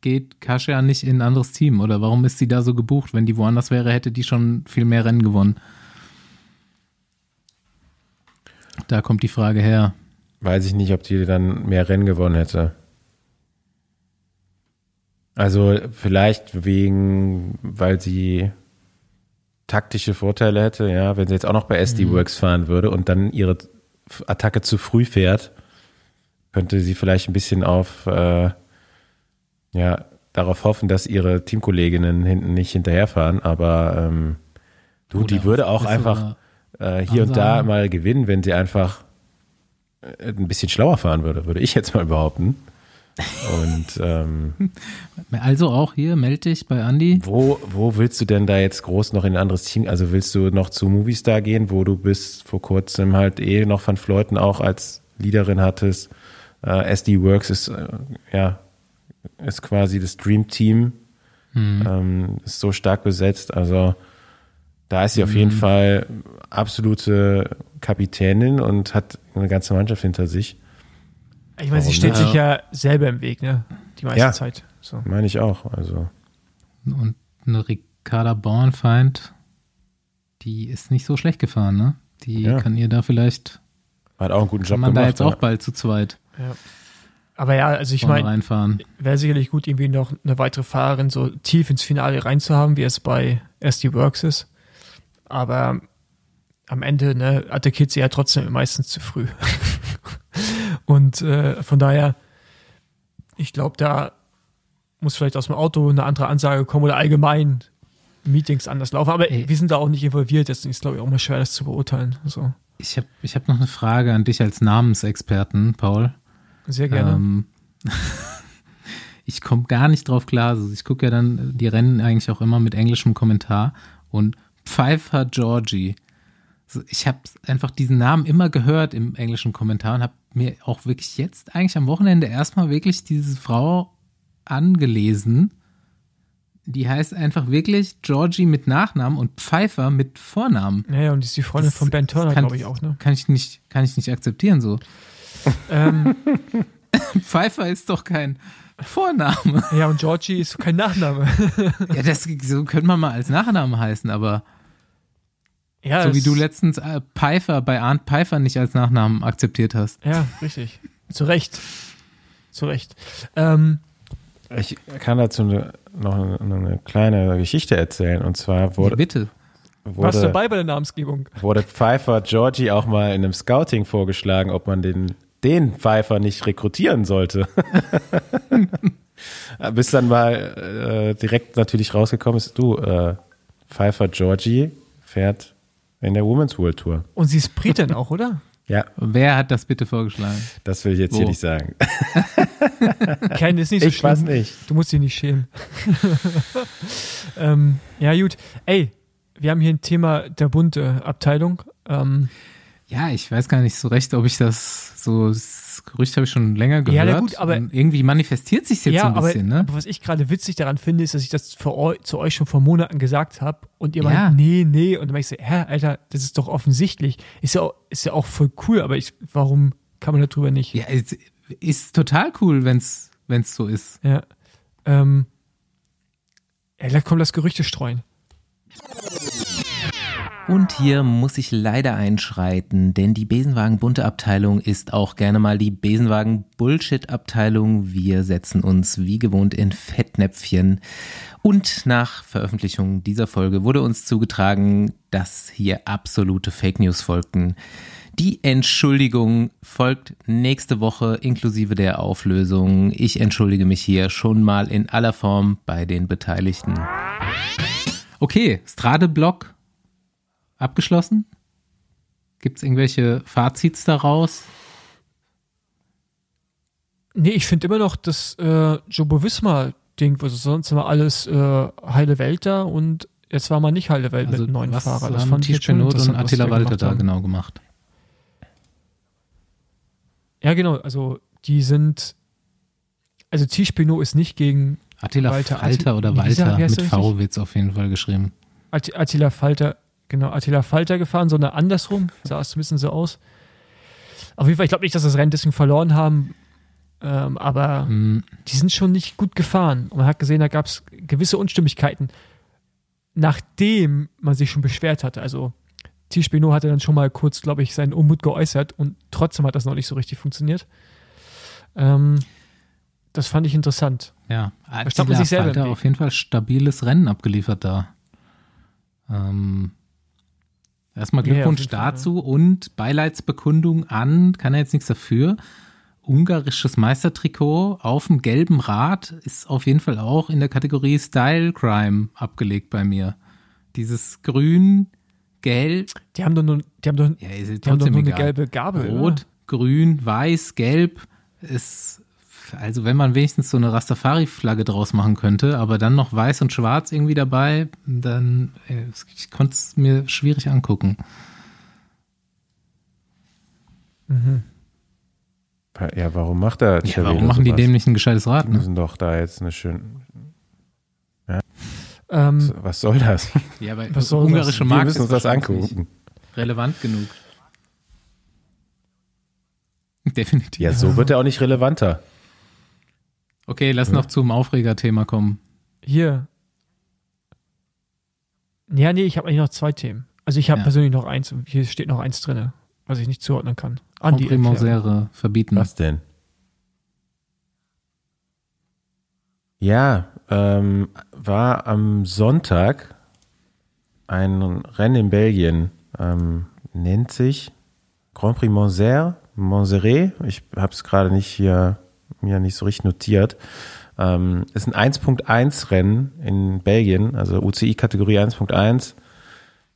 geht Kasia nicht in ein anderes Team oder warum ist sie da so gebucht? Wenn die woanders wäre, hätte die schon viel mehr Rennen gewonnen. Da kommt die Frage her. weiß ich nicht, ob die dann mehr Rennen gewonnen hätte. Also vielleicht wegen, weil sie taktische Vorteile hätte, ja, wenn sie jetzt auch noch bei SD Works fahren würde und dann ihre Attacke zu früh fährt, könnte sie vielleicht ein bisschen auf, äh, ja, darauf hoffen, dass ihre Teamkolleginnen hinten nicht hinterherfahren, aber ähm, du, die würde auch einfach äh, hier und da mal gewinnen, wenn sie einfach äh, ein bisschen schlauer fahren würde, würde ich jetzt mal behaupten. Und ähm, Also auch hier, melde dich bei Andy. wo, wo willst du denn da jetzt groß noch in ein anderes Team? Also willst du noch zu Movistar gehen, wo du bis vor kurzem halt eh noch Van Fleuten auch als Leaderin hattest? Äh, SD Works ist äh, ja ist quasi das Dream Team, ähm, ist so stark besetzt. Also da ist sie auf jeden Fall absolute Kapitänin und hat eine ganze Mannschaft hinter sich. Ich meine, sie Warum nicht? sich ja selber im Weg, ne? Die meiste Ja. Zeit. So. Meine ich auch. Also Und eine Ricarda Bornfeind, die ist nicht so schlecht gefahren, ne? Die Ja. kann ihr da vielleicht, Hat auch einen guten Job kann man gemacht. da jetzt ja. auch bald zu zweit Ja. Aber ja, also ich meine, wäre sicherlich gut, irgendwie noch eine weitere Fahrerin so tief ins Finale reinzuhaben, wie es bei SD Works ist. Aber am Ende ne, attackiert sie ja trotzdem meistens zu früh. Und äh, von daher, ich glaube, da muss vielleicht aus dem Auto eine andere Ansage kommen oder allgemein Meetings anders laufen. Aber Ey. wir sind da auch nicht involviert, deswegen ist es, glaube ich, auch mal schwer, das zu beurteilen. So, Ich habe ich hab noch eine Frage an dich als Namensexperten, Paul. Sehr gerne. Ähm, ich komme gar nicht drauf klar. Also ich gucke ja dann die Rennen eigentlich auch immer mit englischem Kommentar und Pfeiffer Georgie. Also ich habe einfach diesen Namen immer gehört im englischen Kommentar und habe mir auch wirklich jetzt eigentlich am Wochenende erstmal wirklich diese Frau angelesen. Die heißt einfach wirklich Georgie mit Nachnamen und Pfeiffer mit Vornamen. Naja, und die ist die Freundin Das- von Ben Turner, glaube ich, auch, ne? Kann ich nicht, kann ich nicht akzeptieren so. Ähm, Pfeiffer ist doch kein Vorname. ja, und Georgie ist kein Nachname. Ja, das so könnte man mal als Nachname heißen, aber Ja, so wie du letztens äh, Pfeiffer bei Arndt Pfeiffer nicht als Nachnamen akzeptiert hast. Ja, richtig. Zu Recht. Zu Recht. Ähm, Ich kann dazu eine, noch eine, eine kleine Geschichte erzählen. Und zwar wurde, bitte. Warst du wurde, dabei bei der Namensgebung? wurde Pfeiffer Georgie auch mal in einem Scouting vorgeschlagen, ob man den, den Pfeiffer nicht rekrutieren sollte. Bis dann mal äh, direkt natürlich rausgekommen ist, du, äh, Pfeiffer Georgie fährt in der Women's World Tour. Und sie ist Britin auch, oder? Ja, Wer hat das bitte vorgeschlagen? das will ich jetzt hier Wo? nicht sagen. Ken ist nicht so Ich schlimm. weiß nicht. Du musst dich nicht schämen. ähm, ja, gut. Ey, wir haben hier ein Thema der bunte Abteilung. Ähm, Ja, ich weiß gar nicht so recht, ob ich das so, das Gerücht habe ich schon länger gehört. Ja, gut, aber- Und irgendwie manifestiert sich jetzt ja, so ein bisschen, aber, ne? aber was ich gerade witzig daran finde, ist, dass ich das für eu zu euch schon vor Monaten gesagt habe und ihr Ja. meint, nee, nee. Und dann meinte ich so, hä, Alter, das ist doch offensichtlich. Ist ja auch, ist ja auch voll cool, aber ich, warum kann man darüber nicht? Ja, ist, ist total cool, wenn's wenn's so ist. Ja. Ähm, ey, komm, lass Gerüchte streuen. Und hier muss ich leider einschreiten, denn die Besenwagen-Bunte-Abteilung ist auch gerne mal die Besenwagen-Bullshit-Abteilung. Wir setzen uns wie gewohnt in Fettnäpfchen. Und nach Veröffentlichung dieser Folge wurde uns zugetragen, dass hier absolute Fake News folgten. Die Entschuldigung folgt nächste Woche inklusive der Auflösung. Ich entschuldige mich hier schon mal in aller Form bei den Beteiligten. Okay, Strade-Block abgeschlossen? Gibt es irgendwelche Fazits daraus? Nee, ich finde immer noch das äh, Jobo Wismar-Ding, also sonst immer alles äh, heile Welt da und jetzt war mal nicht heile Welt Also mit neuen Fahrer. Das fand ich schon und Attila Walter da genau gemacht? Ja, genau, also die sind, also Tisch Benot ist nicht gegen Attila Walter, Falter Atti- oder er? Walter mit wird's auf jeden Fall geschrieben. Att- Attila Falter, genau, Attila Falter gefahren, sondern andersrum, sah es ein bisschen so aus. Auf jeden Fall, ich glaube nicht, dass das Rennen deswegen verloren haben, ähm, aber Hm, die sind schon nicht gut gefahren. Und man hat gesehen, da gab es gewisse Unstimmigkeiten, nachdem man sich schon beschwert hatte. Also Tisch Benot hatte dann schon mal kurz, glaube ich, seinen Unmut geäußert und trotzdem hat das noch nicht so richtig funktioniert. Ähm, das fand ich interessant. ja, Attila sich selber Falter auf jeden Fall stabiles Rennen abgeliefert da. Ähm, erstmal Ja, Glückwunsch auf jeden Fall, dazu und Beileidsbekundung an, kann er jetzt nichts dafür. Ungarisches Meistertrikot auf dem gelben Rad ist auf jeden Fall auch in der Kategorie Style Crime abgelegt bei mir. Dieses grün, gelb, Die haben doch nur, die haben doch, ja, die haben doch nur eine gelbe Gabel. Rot, grün, weiß, gelb ist, also wenn man wenigstens so eine Rastafari-Flagge draus machen könnte, aber dann noch weiß und schwarz irgendwie dabei, dann, äh, ich konnte es mir schwierig angucken. Ja, warum macht er Ja, warum machen die dem nicht ein gescheites Rad? Die Ne? müssen doch da jetzt eine schön. Oder? Ähm, Was soll das? Ja, aber Was soll ungarische das? Wir Marke müssen uns ist das angucken. nicht relevant genug. Definitiv. Ja, so wird er auch nicht relevanter. Okay, lass noch zum Aufregerthema kommen. hier, Ja, nee, ich habe eigentlich noch zwei Themen. Also ich habe Ja. persönlich noch eins. und Hier steht noch eins drin, was ich nicht zuordnen kann. Andi, erklär. Comprimensere verbieten. Was denn? Ja, ähm, war am Sonntag ein Rennen in Belgien, ähm, nennt sich Grand Prix Monzère, Monzeret. Ich habe es gerade nicht hier mir nicht so richtig notiert. Ähm, ist ein 1.1 Rennen in Belgien, also UCI Kategorie 1.1.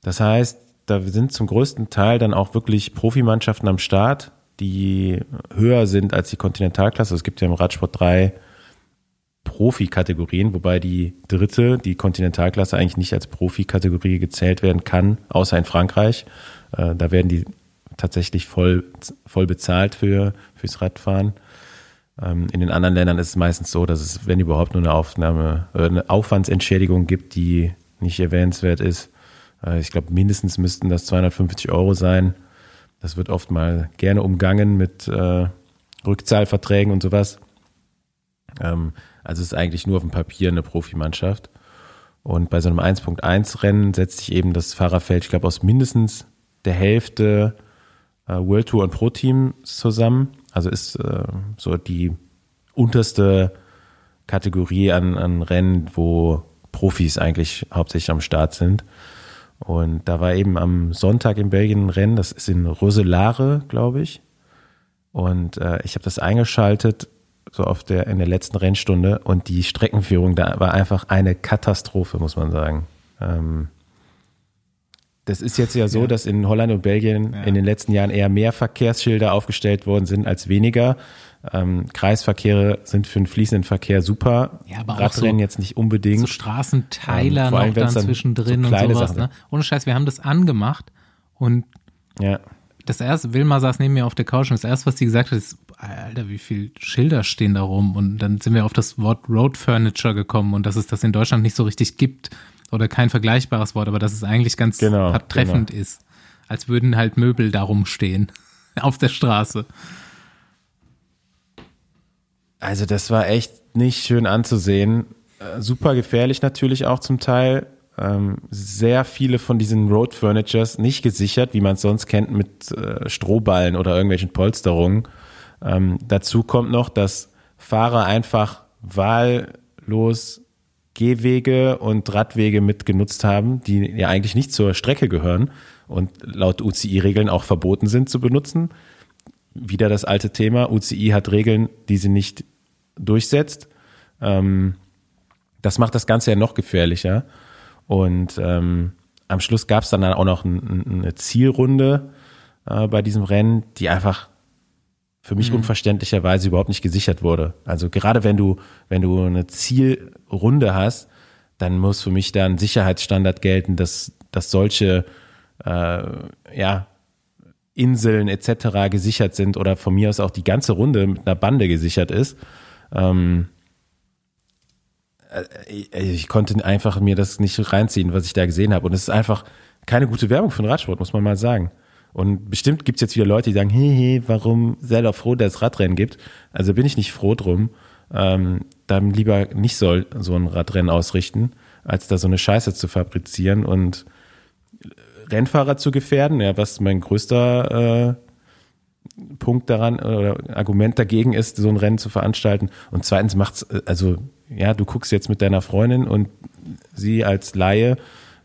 Das heißt, da sind zum größten Teil dann auch wirklich Profimannschaften am Start, die höher sind als die Kontinentalklasse. Es gibt ja im Radsport drei Profikategorien, wobei die dritte, die Kontinentalklasse, eigentlich nicht als Profikategorie gezählt werden kann, außer in Frankreich. Äh, da werden die tatsächlich voll, voll bezahlt für, fürs Radfahren. Ähm, in den anderen Ländern ist es meistens so, dass es, wenn überhaupt, nur eine Aufnahme, äh, eine Aufwandsentschädigung gibt, die nicht erwähnenswert ist. Äh, ich glaube, mindestens müssten das 250 Euro sein. Das wird oft mal gerne umgangen mit äh, Rückzahlverträgen und sowas. Ähm, also es ist eigentlich nur auf dem Papier eine Profimannschaft. Und bei so einem 1.1-Rennen setzt sich eben das Fahrerfeld, ich glaube, aus mindestens der Hälfte äh, World Tour und Pro Team zusammen. Also ist äh, so die unterste Kategorie an, an Rennen, wo Profis eigentlich hauptsächlich am Start sind. Und da war eben am Sonntag in Belgien ein Rennen, das ist in Roselare, glaube ich. Und äh, ich habe das eingeschaltet, so auf der, in der letzten Rennstunde. Und die Streckenführung da war einfach eine Katastrophe, muss man sagen. Ähm, das ist jetzt ja so, Ja. dass in Holland und Belgien Ja. in den letzten Jahren eher mehr Verkehrsschilder aufgestellt worden sind als weniger. Ähm, Kreisverkehre sind für den fließenden Verkehr super. Ja, aber auch Radrennen so- jetzt nicht unbedingt. so Straßenteiler Ähm, vor allem, noch dann dann zwischendrin so und sowas. Sachen Ne? Ohne Scheiß, wir haben das angemacht und ja. das erste, Wilma saß neben mir auf der Couch und das erste, was sie gesagt hat, ist, Alter, wie viel Schilder stehen da rum? Und dann sind wir auf das Wort Road Furniture gekommen und dass es das in Deutschland nicht so richtig gibt oder kein vergleichbares Wort, aber dass es eigentlich ganz Genau, treffend ist. Als würden halt Möbel darum stehen. Auf der Straße. Also das war echt nicht schön anzusehen. Äh, super gefährlich natürlich auch zum Teil. Ähm, sehr viele von diesen Road Furnitures nicht gesichert, wie man es sonst kennt, mit äh, Strohballen oder irgendwelchen Polsterungen. Ähm, dazu kommt noch, dass Fahrer einfach wahllos Gehwege und Radwege mitgenutzt haben, die ja eigentlich nicht zur Strecke gehören und laut UCI-Regeln auch verboten sind zu benutzen. Wieder das alte Thema. UCI hat Regeln, die sie nicht durchsetzt. Ähm, das macht das Ganze ja noch gefährlicher. Und ähm, am Schluss gab es dann auch noch ein, ein, eine Zielrunde äh, bei diesem Rennen, die einfach für mich unverständlicherweise überhaupt nicht gesichert wurde. Also gerade wenn du, wenn du eine Zielrunde hast, dann muss für mich da ein Sicherheitsstandard gelten, dass, dass solche äh, ja, Inseln etc. gesichert sind oder von mir aus auch die ganze Runde mit einer Bande gesichert ist. Ähm, äh, ich, ich konnte einfach mir das nicht reinziehen, was ich da gesehen habe. Und es ist einfach keine gute Werbung für den Radsport, muss man mal sagen. Und bestimmt gibt es jetzt wieder Leute, die sagen, hey, warum sei doch froh, dass es Radrennen gibt. Also bin ich nicht froh drum. Ähm, dann lieber nicht soll so ein Radrennen ausrichten, als da so eine Scheiße zu fabrizieren und Rennfahrer zu gefährden. Ja, was mein größter äh, Punkt daran oder Argument dagegen ist, so ein Rennen zu veranstalten. Und zweitens macht's, äh, also ja, du guckst jetzt mit deiner Freundin und sie als Laie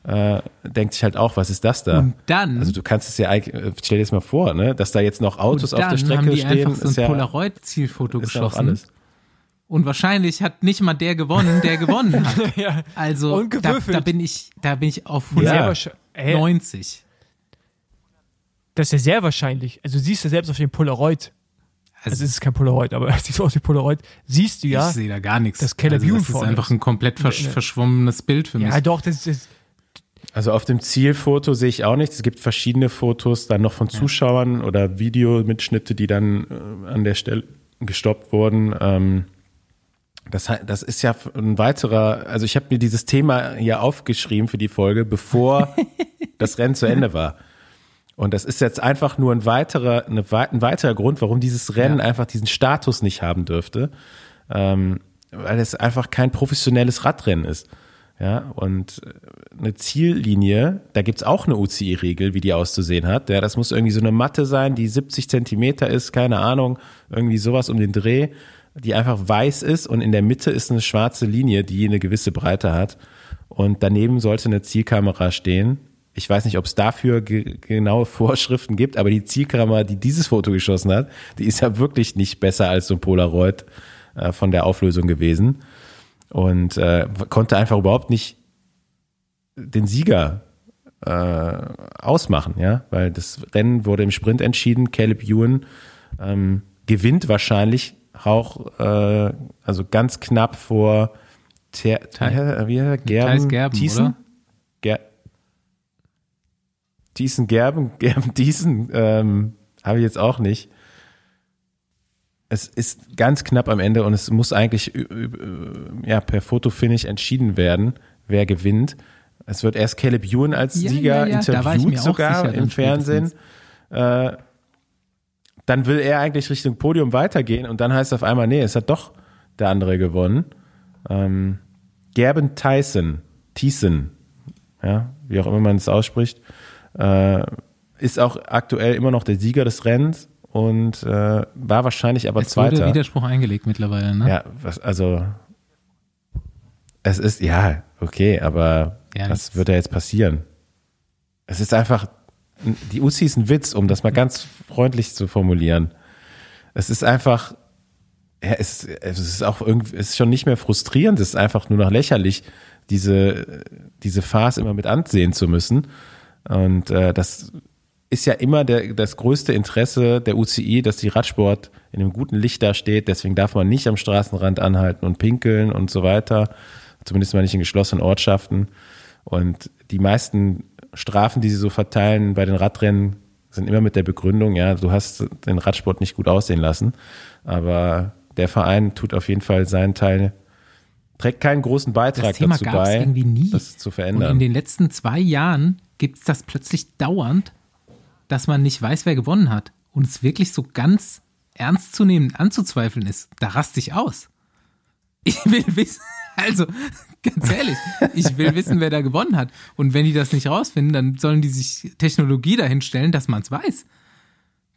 äh, denkt sich halt auch, was ist das da? Und dann, Also du kannst es ja eigentlich, äh, stell dir das mal vor, ne, dass da jetzt noch Autos auf der dann Strecke haben die stehen, einfach so ein ist ja, Polaroid-Zielfoto ist ja auch geschossen. alles. Und wahrscheinlich hat nicht mal der gewonnen, der gewonnen hat. ja. Also Und da, da bin ich, da bin ich auf Ja. Sehr wahrsch- Ey, 190. das ist ja sehr wahrscheinlich. Also du siehst ja selbst auf dem Polaroid, also Also es ist kein Polaroid, aber es sieht so aus wie Polaroid, siehst du ja. ich sehe da gar nichts. dass Caleb also das ist einfach ein komplett versch verschwommenes Bild für mich. Ja, doch, das ist. Also auf dem Zielfoto sehe ich auch nichts. Es gibt verschiedene Fotos dann noch von Zuschauern oder Videomitschnitte, die dann äh, an der Stelle gestoppt wurden. Ähm, das, das ist ja ein weiterer, also ich habe mir dieses Thema hier aufgeschrieben für die Folge, bevor das Rennen zu Ende war. Und das ist jetzt einfach nur ein weiterer, eine, ein weiterer Grund, warum dieses Rennen Ja. einfach diesen Status nicht haben dürfte. Ähm, weil es einfach kein professionelles Radrennen ist. Ja, und äh, eine Ziellinie, da gibt's auch eine UCI-Regel, wie die auszusehen hat. Ja, das muss irgendwie so eine Matte sein, die 70 Zentimeter ist, keine Ahnung, irgendwie sowas um den Dreh, die einfach weiß ist und in der Mitte ist eine schwarze Linie, die eine gewisse Breite hat. Und daneben sollte eine Zielkamera stehen. Ich weiß nicht, ob es dafür ge genaue Vorschriften gibt, aber die Zielkamera, die dieses Foto geschossen hat, die ist ja wirklich nicht besser als so ein Polaroid äh, von der Auflösung gewesen und äh, konnte einfach überhaupt nicht den Sieger äh, ausmachen, ja, weil das Rennen wurde im Sprint entschieden. Caleb Ewan ähm, gewinnt wahrscheinlich auch, äh, also ganz knapp vor Ter, Thai- wie, wie, Gerben, Gerben, Thiessen? oder? Ger Thiessen, Gerben, Gerben, Thiessen, ähm, habe ich jetzt auch nicht. Es ist ganz knapp am Ende und es muss eigentlich ja, per Fotofinish entschieden werden, wer gewinnt. Es wird erst Caleb Ewan als Ja, Sieger ja, interviewt sogar im Fernsehen. Äh, dann will er eigentlich Richtung Podium weitergehen und dann heißt es auf einmal, nee, es hat doch der andere gewonnen. Ähm, Gerben Tyson, Thiessen, ja, wie auch immer man es ausspricht, äh, ist auch aktuell immer noch der Sieger des Rennens und äh, war wahrscheinlich aber Es wurde Zweiter. Widerspruch eingelegt mittlerweile, ne? Ja, was, also es ist, ja, okay, aber Ja, was wird da jetzt passieren? Es ist einfach, die UCI ist ein Witz, um das mal ganz freundlich zu formulieren. Es ist einfach, ja, es, es ist auch irgendwie, es ist schon nicht mehr frustrierend, es ist einfach nur noch lächerlich, diese, diese Farce immer mit ansehen zu müssen. Und äh, das ist ja immer der, das größte Interesse der UCI, dass die Radsport in einem guten Licht dasteht. Deswegen darf man nicht am Straßenrand anhalten und pinkeln und so weiter. Zumindest mal nicht in geschlossenen Ortschaften. Und die meisten Strafen, die sie so verteilen bei den Radrennen, sind immer mit der Begründung, ja, du hast den Radsport nicht gut aussehen lassen. Aber der Verein tut auf jeden Fall seinen Teil, trägt keinen großen Beitrag Das Thema dazu gab es bei, irgendwie nie. das zu Und verändern. in den letzten zwei Jahren gibt es das plötzlich dauernd, dass man nicht weiß, wer gewonnen hat. Und es wirklich so ganz ernst zu nehmen, anzuzweifeln ist. Da raste ich aus. Ich will wissen, also ganz ehrlich, ich will wissen, wer da gewonnen hat. Und wenn die das nicht rausfinden, dann sollen die sich Technologie dahinstellen, dass man es weiß.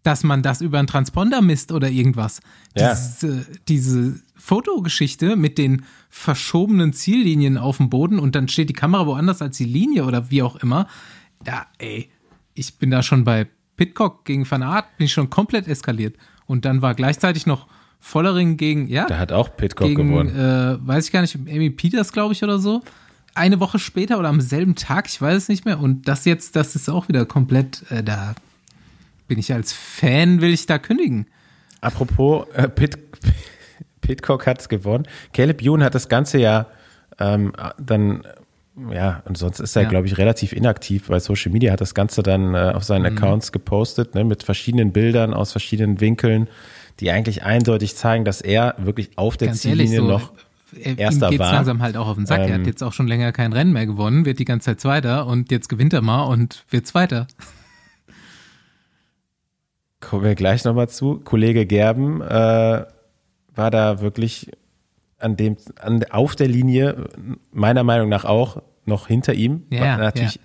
Dass man das über einen Transponder misst oder irgendwas. Ja. Diese, diese Fotogeschichte mit den verschobenen Ziellinien auf dem Boden und dann steht die Kamera woanders als die Linie oder wie auch immer. Da, ey, ich bin da schon bei Pitcock gegen Van Aert, bin ich schon komplett eskaliert. Und dann war gleichzeitig noch Vollering gegen, ja, Da hat auch Pitcock gegen, gewonnen. äh, weiß ich gar nicht, Amy Peters, glaube ich, oder so. Eine Woche später oder am selben Tag, ich weiß es nicht mehr. Und das jetzt, das ist auch wieder komplett, äh, da bin ich als Fan, will ich da kündigen. Apropos, äh, Pit, Pitcock hat es gewonnen. Caleb Ewan hat das ganze Jahr ähm, dann, ja, und sonst ist er, Ja. glaube ich, relativ inaktiv bei Social Media, hat das Ganze dann äh, auf Mhm. seinen Accounts gepostet, ne, mit verschiedenen Bildern aus verschiedenen Winkeln, die eigentlich eindeutig zeigen, dass er wirklich auf der Ganz ehrlich, Ziellinie so, noch äh, Erster ihm geht's war. langsam halt auch auf den Sack. er Ähm, hat jetzt auch schon länger kein Rennen mehr gewonnen, wird die ganze Zeit Zweiter und jetzt gewinnt er mal und wird Zweiter. kommen wir gleich nochmal zu. Kollege Gerben äh, war da wirklich an dem, an, auf der Linie, meiner Meinung nach auch, noch hinter ihm. Ja, natürlich ja.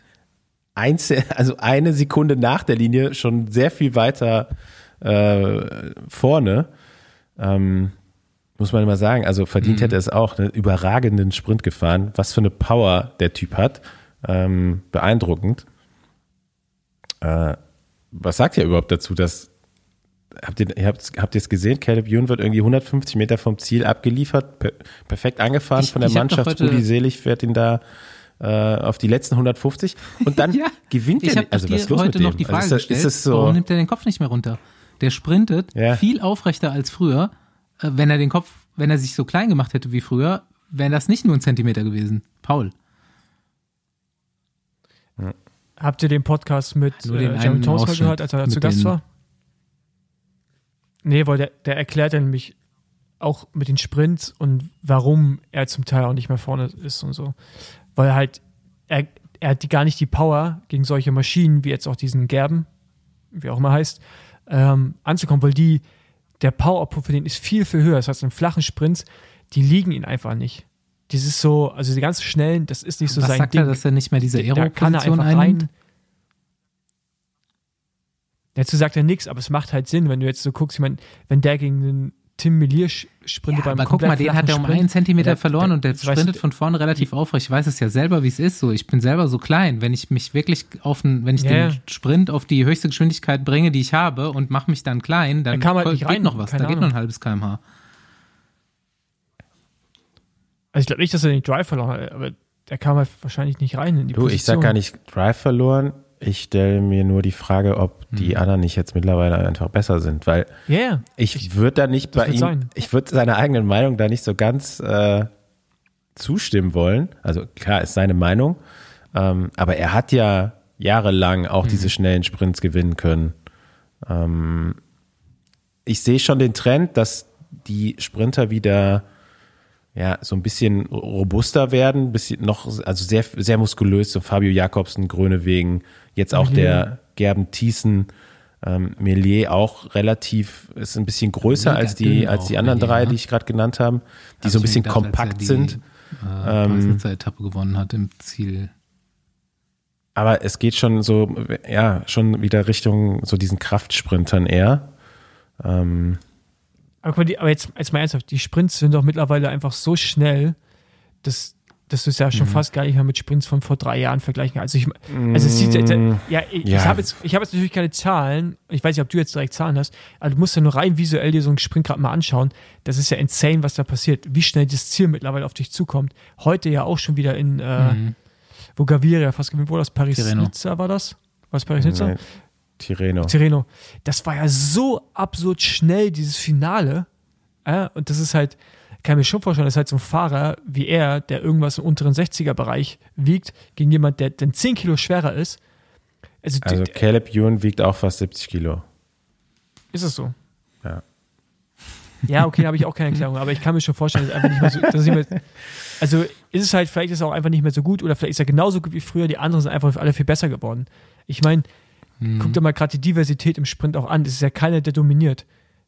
einzel, also eine Sekunde nach der Linie schon sehr viel weiter äh, vorne. Ähm, muss man immer sagen, also verdient Mhm. hätte es auch, einen überragenden Sprint gefahren. Was für eine Power der Typ hat. Ähm, beeindruckend. Äh, was sagt ihr überhaupt dazu, dass habt ihr, habt, habt ihr es gesehen? Caleb Ewan wird irgendwie 150 Meter vom Ziel abgeliefert, per, perfekt angefahren Ich- von der Mannschaft. Rudi Selig fährt ihn da äh, auf die letzten 150 und dann Ja. gewinnt er. Also was ist los heute mit noch dem? die Frage also ist, das, gestellt, ist das so? warum nimmt er den Kopf nicht mehr runter? Der sprintet Ja. viel aufrechter als früher. Äh, Wenn er den Kopf, wenn er sich so klein gemacht hätte wie früher, wäre das nicht nur ein Zentimeter gewesen. Paul. Habt ihr den Podcast mit Nur den äh, einen Jeremy Thomas Ausschnitt gehört, als er zu Gast den- war? Nee, weil der, der erklärt ja nämlich auch mit den Sprints und warum er zum Teil auch nicht mehr vorne ist und so. Weil halt, er, er hat die, gar nicht die Power, gegen solche Maschinen, wie jetzt auch diesen Gerben, wie auch immer heißt, ähm, anzukommen, weil die, der Power-Output für den ist viel, viel höher. Das heißt, in flachen Sprints, die liegen ihn einfach nicht. dieses so, also die ganzen Schnellen, das ist nicht so Was sein sagt Ding. er, dass er nicht mehr diese er Aero-Position einnimmt? Dazu sagt er nichts, aber es macht halt Sinn, wenn du jetzt so guckst, ich meine, wenn der gegen den Tim Melier sprintet Ja, beim aber guck mal, den hat er um Sprint, einen Zentimeter da- verloren und der weißt sprintet du- von vorne relativ aufrecht. Ich weiß es ja selber, wie es ist. So, ich bin selber so klein. Wenn ich mich wirklich auf den, wenn ich Ja, den ja. Sprint auf die höchste Geschwindigkeit bringe, die ich habe, und mache mich dann klein, dann Da halt nicht geht rein, noch was. da geht noch Ahnung. ein halbes kmh. Also ich glaube nicht, dass er den Drive verloren hat, aber der kam halt wahrscheinlich nicht rein in die Du, Position. ich sag gar nicht Drive verloren. Ich stelle mir nur die Frage, ob die Hm. anderen nicht jetzt mittlerweile einfach besser sind, weil Ja, ja. ich würde da nicht bei ihm, sein. ich würde seiner eigenen Meinung da nicht so ganz äh, zustimmen wollen. Also klar, ist seine Meinung, ähm, aber er hat ja jahrelang auch Mhm. diese schnellen Sprints gewinnen können. Ähm, ich sehe schon den Trend, dass die Sprinter wieder ja, so ein bisschen robuster werden, bisschen noch, also sehr, sehr muskulös, so Fabio Jakobsen, Grönewegen, jetzt auch der Gerben Thiessen, ähm, Melier auch relativ, ist ein bisschen größer Mega als die, als die anderen Melier, drei, die ich gerade genannt habe, die Hab so ein bisschen gedacht, als er kompakt die, sind. Äh, ähm, Etappe gewonnen hat im Ziel. Aber es geht schon so, ja, schon wieder Richtung so diesen Kraftsprintern eher. Ähm, Aber, die, aber jetzt, jetzt mal ernsthaft, die Sprints sind doch mittlerweile einfach so schnell, dass, du es ja Mhm. schon fast gar nicht mehr mit Sprints von vor drei Jahren vergleichen. Also, ich, also es sieht, ja, ja, ich, Ja. ich habe jetzt, ich jetzt natürlich keine Zahlen, ich weiß nicht, ob du jetzt direkt Zahlen hast, aber du musst ja nur rein visuell dir so einen Sprint gerade mal anschauen. Das ist ja insane, was da passiert, wie schnell das Ziel mittlerweile auf dich zukommt. Heute ja auch schon wieder in, äh, Mhm. wo Gaviria fast gewinnt, wo das Tirreno. Paris-Nizza war das? War es Paris-Nizza? nee, Tireno. Tireno. Das war ja so absurd schnell, dieses Finale. Ja, und das ist halt, kann ich mir schon vorstellen, das ist halt so ein Fahrer wie er, der irgendwas im unteren 60er-Bereich wiegt, gegen jemand, der dann 10 Kilo schwerer ist. Also, Also d- Caleb Ewan wiegt auch fast 70 Kilo. ist es so. Ja. Ja, okay, da habe ich auch keine Erklärung, aber ich kann mir schon vorstellen, dass einfach nicht mehr so. Dass es nicht mehr, also ist es halt, vielleicht ist er auch einfach nicht mehr so gut oder vielleicht ist er genauso gut wie früher, die anderen sind einfach alle viel besser geworden. Ich meine, Mhm. guck dir mal gerade die Diversität im Sprint auch an. Das ist ja keiner, der dominiert.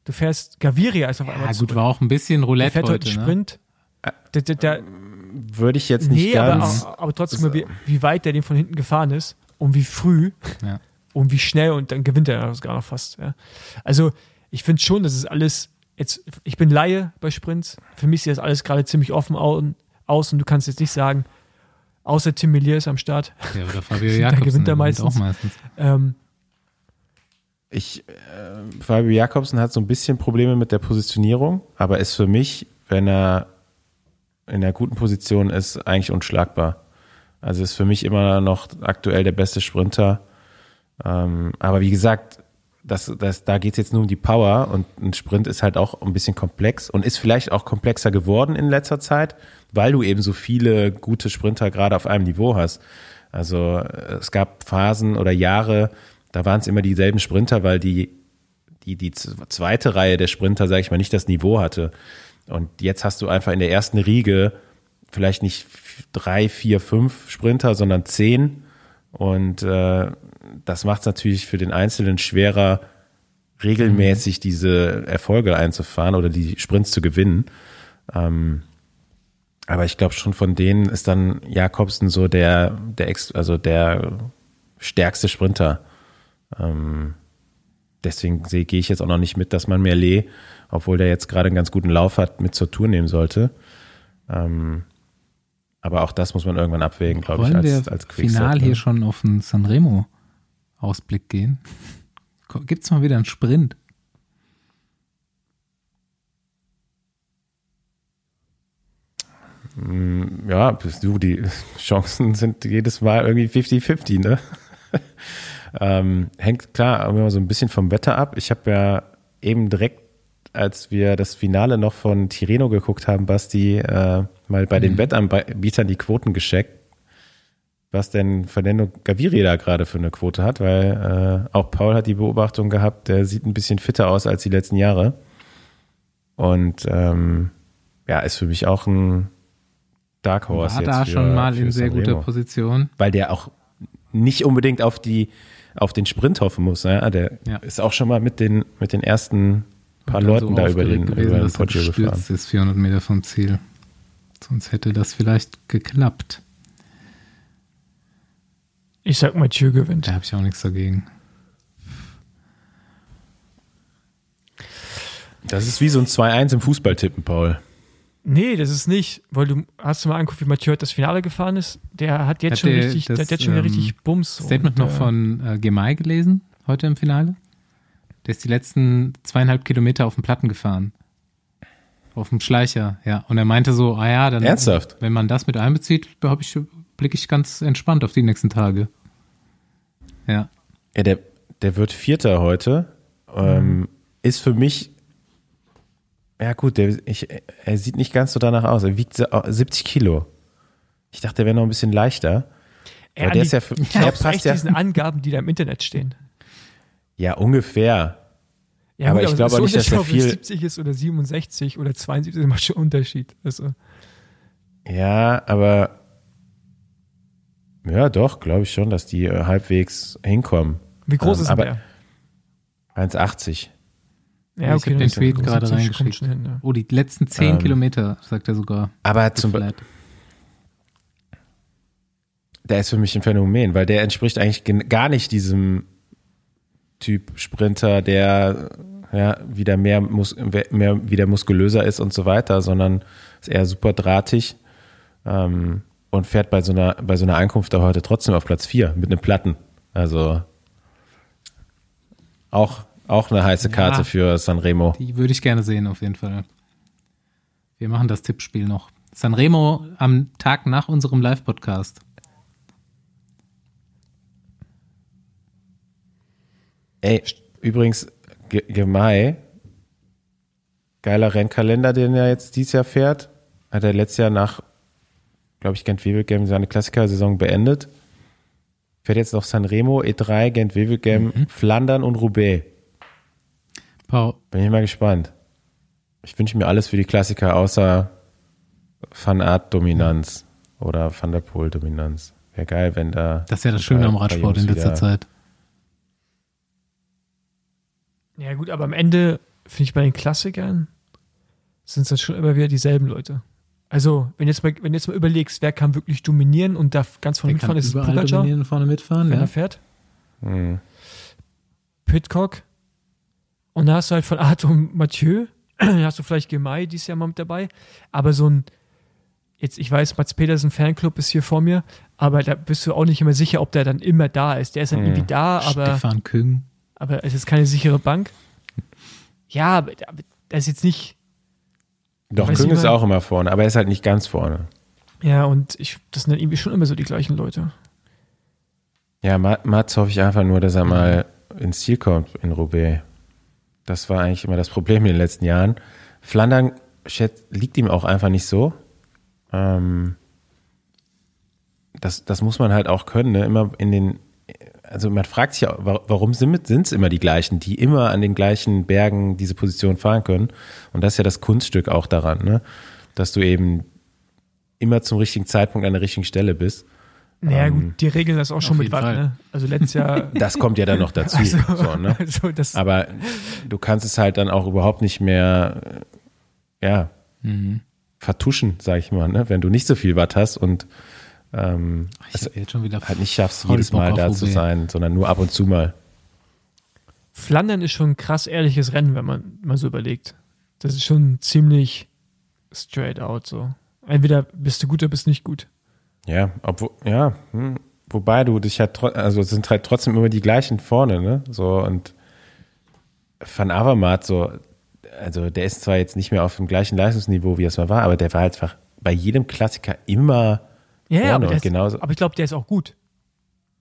Du fährst, Gaviria ist auf einmal Ja, zurück. gut, war auch ein bisschen der Roulette fährt heute heute. Ne? Sprint. Der, der, der, Würde ich jetzt nicht nee, aber, ganz. aber trotzdem, wie, wie weit der den von hinten gefahren ist und wie früh Ja. und wie schnell und dann gewinnt er sogar noch fast. Ja. Also ich finde schon, das ist alles, jetzt, ich bin Laie bei Sprints, für mich sieht das alles gerade ziemlich offen au- aus und du kannst jetzt nicht sagen, außer Tim Melier ist am Start. Ja, oder Fabio Da Jakobsen. gewinnt er der meistens. Auch meistens. Ähm, Ich, äh, Fabio Jakobsen hat so ein bisschen Probleme mit der Positionierung, aber ist für mich, wenn er in einer guten Position ist, eigentlich unschlagbar. Also ist für mich immer noch aktuell der beste Sprinter. Ähm, aber wie gesagt, das, das, da geht es jetzt nur um die Power und ein Sprint ist halt auch ein bisschen komplex und ist vielleicht auch komplexer geworden in letzter Zeit, weil du eben so viele gute Sprinter gerade auf einem Niveau hast. Also äh, es gab Phasen oder Jahre, da waren es immer dieselben Sprinter, weil die, die, die zweite Reihe der Sprinter, sage ich mal, nicht das Niveau hatte. Und jetzt hast du einfach in der ersten Riege vielleicht nicht drei, vier, fünf Sprinter, sondern zehn. Und äh, das macht es natürlich für den Einzelnen schwerer, regelmäßig diese Erfolge einzufahren oder die Sprints zu gewinnen. Ähm, aber ich glaube schon von denen ist dann Jakobsen so der, der Ex, also der stärkste Sprinter. Ähm, deswegen gehe ich jetzt auch noch nicht mit, dass man Merlet, obwohl der jetzt gerade einen ganz guten Lauf hat, mit zur Tour nehmen sollte. Ähm, aber auch das muss man irgendwann abwägen, glaube ich, als, wir als final ne? hier schon auf einen Sanremo-Ausblick gehen? Gibt es mal wieder einen Sprint? Ja, bist du, die Chancen sind jedes Mal irgendwie 50-50, ne? ähm, hängt klar immer so ein bisschen vom Wetter ab. Ich habe ja eben direkt, als wir das Finale noch von Tireno geguckt haben, Basti, äh, mal bei den Wettanbietern die Quoten gescheckt, was denn Fernando Gaviria da gerade für eine Quote hat, weil äh, auch Paul hat die Beobachtung gehabt, der sieht ein bisschen fitter aus als die letzten Jahre. Und ähm, ja, ist für mich auch ein Dark Horse War da für, schon mal in sehr Sanremo. guter Position. Weil der auch nicht unbedingt auf die auf den Sprint hoffen muss. Ne? Der Ja. ist auch schon mal mit den mit den ersten paar Leuten da über den, gewesen, über den er Poggio gefahren. ist 400 Meter vom Ziel. Sonst hätte das vielleicht geklappt. Ich sag Mathieu gewinnt. Da habe ich auch nichts dagegen. Das ist wie so ein 2-1 im Fußballtippen, Paul. Nee, das ist nicht, weil du hast du mal angeguckt, wie Mathieu heute das Finale gefahren ist. Der hat jetzt Hat schon der richtig, das, der hat jetzt schon wieder ähm, richtig Bums. Statement und, noch äh, von äh, Gemay gelesen, heute im Finale. Der ist die letzten zweieinhalb Kilometer auf dem Platten gefahren. Auf dem Schleicher, ja. Und er meinte so, ah ja, dann. Ernsthaft? Wenn man das mit einbezieht, ich, blicke ich ganz entspannt auf die nächsten Tage. Ja. Ja, der, der wird Vierter heute. Ähm, ist für mich, ja gut, der, ich, er sieht nicht ganz so danach aus. Er wiegt so- 70 Kilo. Ich dachte, er wäre noch ein bisschen leichter. Ey, Aber der Andi, ist ja, für, der passt ja, diesen Angaben, die da im Internet stehen? ja ungefähr. Ja, Aber ich glaube so nicht, dass er viel- 70 ist oder 67 oder 72, das macht schon einen Unterschied. Also, Ja, aber ja, doch, glaube ich schon, dass die äh, halbwegs hinkommen. wie groß Ähm, ist aber- der? 1,80. Ja, ich habe den dann ist er- Tweet so gerade 70 kommt reingeschickt. hin, ja. Oh, die letzten zehn Ähm. Kilometer, sagt er sogar. Aber zum, Be- Flat. der ist für mich ein Phänomen, weil der entspricht eigentlich gen- gar nicht diesem Typ Sprinter, der ja wieder mehr, mus mehr wieder muskulöser ist und so weiter, sondern ist eher super drahtig ähm, und fährt bei so einer bei so einer Ankunft da heute trotzdem auf Platz 4 mit einem Platten. Also auch auch eine heiße Karte Ja. für Sanremo. Die würde ich gerne sehen, auf jeden Fall. Wir machen das Tippspiel noch. Sanremo am Tag nach unserem Live-Podcast. Ey, übrigens, Ge- Gemei, geiler Rennkalender, den er jetzt dieses Jahr fährt. Hat er letztes Jahr nach, glaube ich, Gent-Wevelgem seine Klassikersaison beendet. Fährt jetzt noch Sanremo, E3, Gent-Wevelgem, Flandern und Roubaix. Paul, Bin ich mal gespannt. Ich wünsche mir alles für die Klassiker außer Van Art Dominanz oder Van der Poel Dominanz. Wäre geil, wenn da. das ist ja das Schöne am Radsport in letzter Zeit. Ja, gut, aber am Ende finde ich bei den Klassikern sind es dann schon immer wieder dieselben Leute. Also, wenn jetzt mal, wenn du jetzt mal überlegst, wer kann wirklich dominieren und darf ganz vorne kann mitfahren, ist es überall Pogacar, dominieren und vorne mitfahren. wenn Ja. er fährt. Hm. Pitcock. Und da hast du halt von Arthur Mathieu, da hast du vielleicht Gemay dieses Jahr mal mit dabei, aber so ein, jetzt, ich weiß, Mats Petersen Fanclub ist hier vor mir, aber da bist du auch nicht immer sicher, ob der dann immer da ist. Der ist dann irgendwie da, aber, Stefan Küng. aber es ist keine sichere Bank. Ja, aber, aber das ist jetzt nicht, Doch, Küng ist auch immer vorne, aber er ist halt nicht ganz vorne. ja, und ich, das sind dann irgendwie schon immer so die gleichen Leute. Ja, Ma- Mats hoffe ich einfach nur, dass er mal ins Ziel kommt in Roubaix. Das war eigentlich immer das Problem in den letzten Jahren. Flandern liegt ihm auch einfach nicht so. Ähm, das, das muss man halt auch können, ne? Immer in den, also man fragt sich ja, wa- warum sind es immer die gleichen, die immer an den gleichen Bergen diese Position fahren können? Und das ist ja das Kunststück auch daran, ne? Dass du eben immer zum richtigen Zeitpunkt an der richtigen Stelle bist. Naja, Ähm, gut, die regeln das auch schon mit Watt, ne? Also letztes Jahr. Das kommt ja dann noch dazu. also, so, ne? also das, Aber du kannst es halt dann auch überhaupt nicht mehr, äh, ja, Mhm. vertuschen, sag ich mal, ne? wenn du nicht so viel Watt hast und ähm, wieder halt nicht schaffst, jedes Mal da zu sein, sondern nur ab und zu mal. Flandern ist schon ein krass ehrliches Rennen, wenn man mal so überlegt. Das ist schon ziemlich straight out so. Entweder bist du gut oder bist nicht gut. Ja, obwohl, ja, hm, wobei du dich halt, tro- also es sind halt trotzdem immer die gleichen vorne, ne? So und Van Avermaet, so, also der ist zwar jetzt nicht mehr auf dem gleichen Leistungsniveau, wie es mal war, aber der war halt einfach bei jedem Klassiker immer Ja, ja vorne aber, ist, genauso. aber ich glaube, der ist auch gut.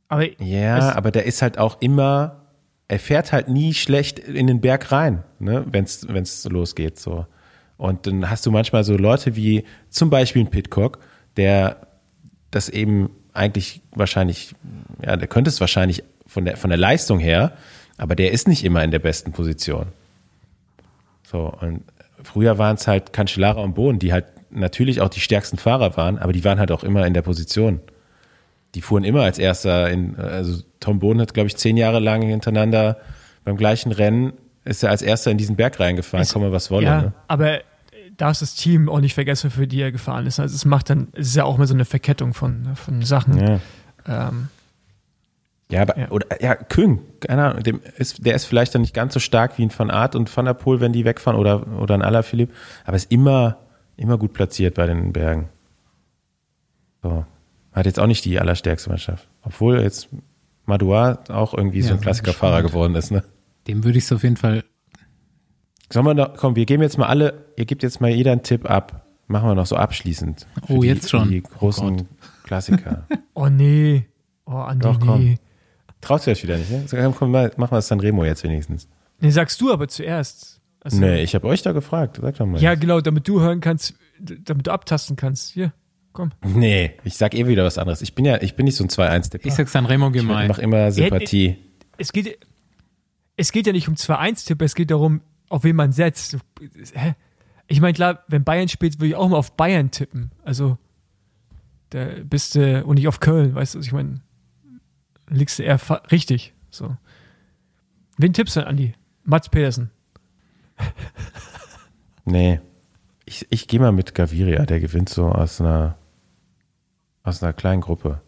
Aber Ja, Es- aber der ist halt auch immer, er fährt halt nie schlecht in den Berg rein, ne, wenn's wenn's losgeht so. Und dann hast du manchmal so Leute wie zum Beispiel ein Pitcock, der das eben eigentlich wahrscheinlich, ja, der könnte es wahrscheinlich von der von der Leistung her, aber der ist nicht immer in der besten Position. So und früher waren es halt Cancellara und Bohn, die halt natürlich auch die stärksten Fahrer waren, aber die waren halt auch immer in der Position die fuhren immer als erster in, also Tom Bohn hat, glaube ich, zehn Jahre lang hintereinander beim gleichen Rennen ist er als erster in diesen Berg reingefahren, komme was wolle. ja, Ne? aber darfst das Team auch nicht vergessen, für die er gefahren ist. Also es macht dann, es ist ja auch immer so eine Verkettung von, von Sachen. Ja. Ähm, Ja, aber, Ja. oder, ja, Küng, keine Ahnung, dem ist, der ist vielleicht dann nicht ganz so stark wie ein Van Art und Van der Poel, wenn die wegfahren, oder, oder ein Alaphilippe, aber ist immer, immer gut platziert bei den Bergen. So. Hat jetzt auch nicht die allerstärkste Mannschaft. Obwohl jetzt Madouar auch irgendwie so Ja, ein Klassikerfahrer geworden ist, ne? Dem würde ich es auf jeden Fall. Sollen wir noch, komm, wir geben jetzt mal alle, ihr gebt jetzt mal jeder einen Tipp ab. Machen wir noch so abschließend. Für Oh, die, jetzt schon. Die großen Klassiker. oh nee. Oh, Andi, Doch, komm. nee. Traust du das wieder nicht, ne? Komm, komm, mal, machen wir das dann Remo jetzt wenigstens. Nee, sagst du aber zuerst. Also, Nee, ich habe euch da gefragt. Sag doch mal. Ja, genau, damit du hören kannst, damit du abtasten kannst. Hier, komm. Nee, ich sag eh wieder was anderes. Ich bin ja, ich bin nicht so ein 2-1-Tipper. Ich sag Sanremo Ich gemein. mach immer Sympathie. Es geht, es geht ja nicht um 2-1-Tipp, es geht darum, auf wen man setzt. Hä? Ich meine, klar, wenn Bayern spielt, würde ich auch mal auf Bayern tippen. Also, da bist du, und nicht auf Köln, weißt du, ich meine, liegst du eher richtig. So. Wen tippst du denn, Andi? Mats Pedersen. Nee. Ich, ich gehe mal mit Gaviria, der gewinnt so aus einer, aus einer kleinen Gruppe.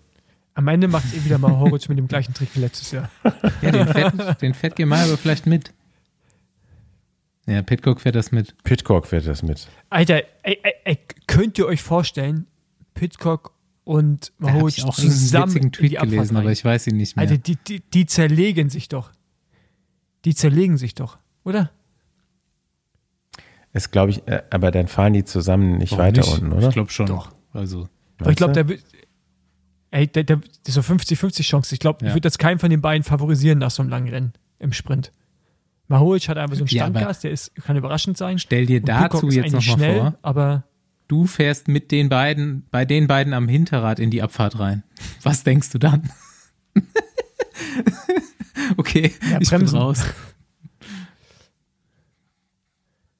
Am Ende macht es eh wieder mal Horowitz mit dem gleichen Trick wie letztes Jahr. Ja, den Fett, den Fett gehen wir aber vielleicht mit. Ja, Pitcock fährt das mit. Pitcock fährt das mit. Alter, ey, ey, ey, könnt ihr euch vorstellen, Pitcock und Da Mahowitsch ich auch zusammen in Tweet die Abfahrt gelesen, rein? aber ich weiß ihn nicht mehr. Alter, die, die, die zerlegen sich doch. Die zerlegen sich doch, oder? Ist, glaube ich, äh, aber dann fahren die zusammen nicht Warum weiter nicht? unten, oder? Ich glaube schon. Doch. Also, Aber ich glaube, der wird. Ey, der, der, das ist so 50-50 Chance. Ich glaube, ich Ja. würde jetzt keinen von den beiden favorisieren nach so einem langen Rennen im Sprint. Mahowitsch hat einfach so einen Ja, Standgas, der ist, kann überraschend sein. stell dir Und dazu ist jetzt nochmal vor, aber du fährst mit den beiden, bei den beiden am Hinterrad in die Abfahrt rein. Was denkst du dann? okay, Ja, ich bremsen. bin raus.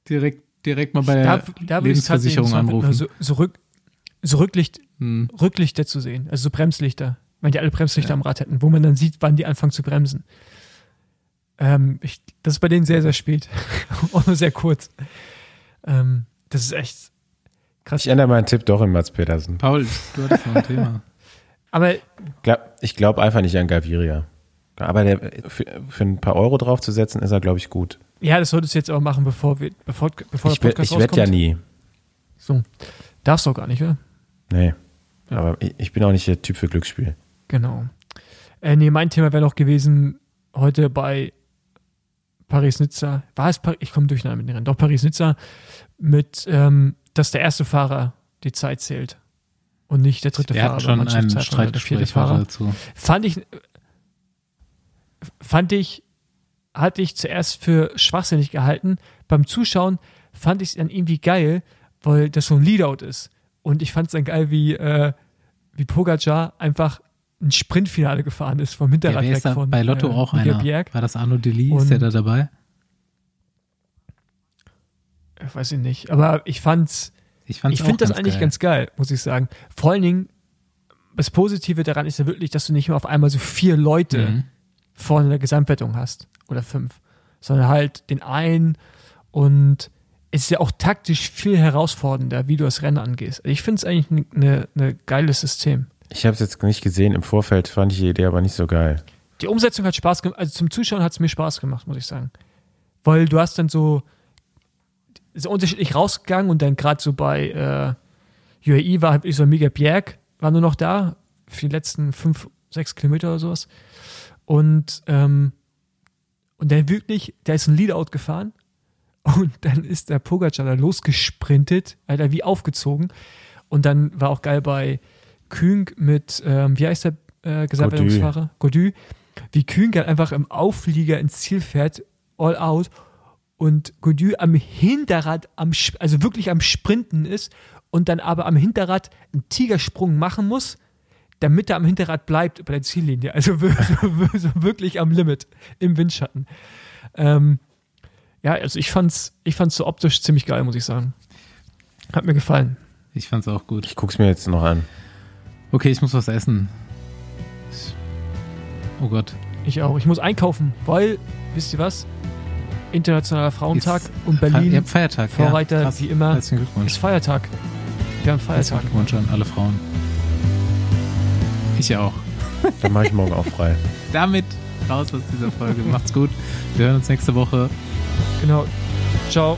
Direkt, direkt mal bei der da, da Lebensversicherung anrufen. so, so, Rück, so Rücklicht, Hm. Rücklichter zu sehen, also so Bremslichter, wenn die alle Bremslichter am Rad hätten, wo man dann sieht, wann die anfangen zu bremsen. Ähm, ich, das ist bei denen sehr, sehr spät. Auch nur sehr kurz. Ähm, das ist echt krass. Ich ändere meinen Tipp doch in Mats Petersen. Paul, du hattest noch ein Thema. Aber Glaub, ich glaube einfach nicht an Gaviria. Aber der, für, für ein paar Euro draufzusetzen, ist er, glaube ich, gut. ja, das solltest du jetzt aber machen, bevor, wir, bevor, bevor Ich, der Podcast ich wette ja nie. So. Darfst du auch gar nicht, oder? Nee. Aber ich, ich bin auch nicht der Typ für Glücksspiel. Genau. Äh, nee, mein Thema wäre noch gewesen, heute bei Paris-Nizza, war es Paris, ich komme durcheinander mit den Rennen, doch Paris-Nizza, mit, ähm, dass der erste Fahrer die Zeit zählt und nicht der dritte Wir Fahrer. schon ein Mannschaftszeitfahren oder der vierte Fahrer. dazu. Fand ich, fand ich, hatte ich zuerst für schwachsinnig gehalten. Beim Zuschauen fand ich es dann irgendwie geil, weil das so ein Leadout ist. Und ich fand es dann geil, wie, äh, wie Pogacar einfach ein Sprintfinale gefahren ist vom Ja, Hinterrad wer weg von bei Lotto äh, auch einer? Bjerg. War das Arno Deli? Ist der da dabei? Ich weiß ich nicht. Aber ich fand's, Ich, fand's ich finde das eigentlich geil. ganz geil, muss ich sagen. Vor allen Dingen, das Positive daran ist ja wirklich, dass du nicht mehr auf einmal so vier Leute Mhm. vorne in der Gesamtwertung hast oder fünf, sondern halt den einen und es ist ja auch taktisch viel herausfordernder, wie du das Rennen angehst. Also Ich finde es eigentlich ein ne, ne geiles System. Ich habe es jetzt nicht gesehen. Im Vorfeld fand ich die Idee aber nicht so geil. Die Umsetzung hat Spaß gemacht, also zum Zuschauen hat es mir Spaß gemacht, muss ich sagen. Weil du hast dann so, so unterschiedlich rausgegangen und dann gerade so bei äh, UAE war wirklich so Mega Bjerg, war nur noch da für die letzten fünf, sechs Kilometer oder sowas. Und, ähm, und dann wirklich, der ist ein Leadout gefahren und dann ist der Pogacar da losgesprintet, Alter, wie aufgezogen. Und dann war auch geil bei Kühn mit, ähm, wie heißt der äh, Gesamtwertungsfahrer? Godu. Wie Kühn halt einfach im Auflieger ins Ziel fährt, all out und Godu am Hinterrad, am, also wirklich am Sprinten ist und dann aber am Hinterrad einen Tigersprung machen muss, damit er am Hinterrad bleibt bei der Ziellinie. Also wir- so wirklich am Limit im Windschatten. Ähm, ja, also ich fand's, ich fand's so optisch ziemlich geil, muss ich sagen. Hat mir gefallen. Ich fand's auch gut. Ich guck's mir jetzt noch an. Okay, ich muss was essen. Oh Gott. Ich auch. Ich muss einkaufen, weil, wisst ihr was? Internationaler Frauentag Ist- und Berlin Ihr habt Feiertag. Vorreiter ja, wie immer. Herzlichen Glückwunsch. ist Feiertag. Wir haben Herzlichen Feiertag. Glückwunsch an alle Frauen. Ich auch. Dann mache ich morgen auch frei. Damit raus aus dieser Folge. Macht's gut. Wir hören uns nächste Woche. Genau. Ciao.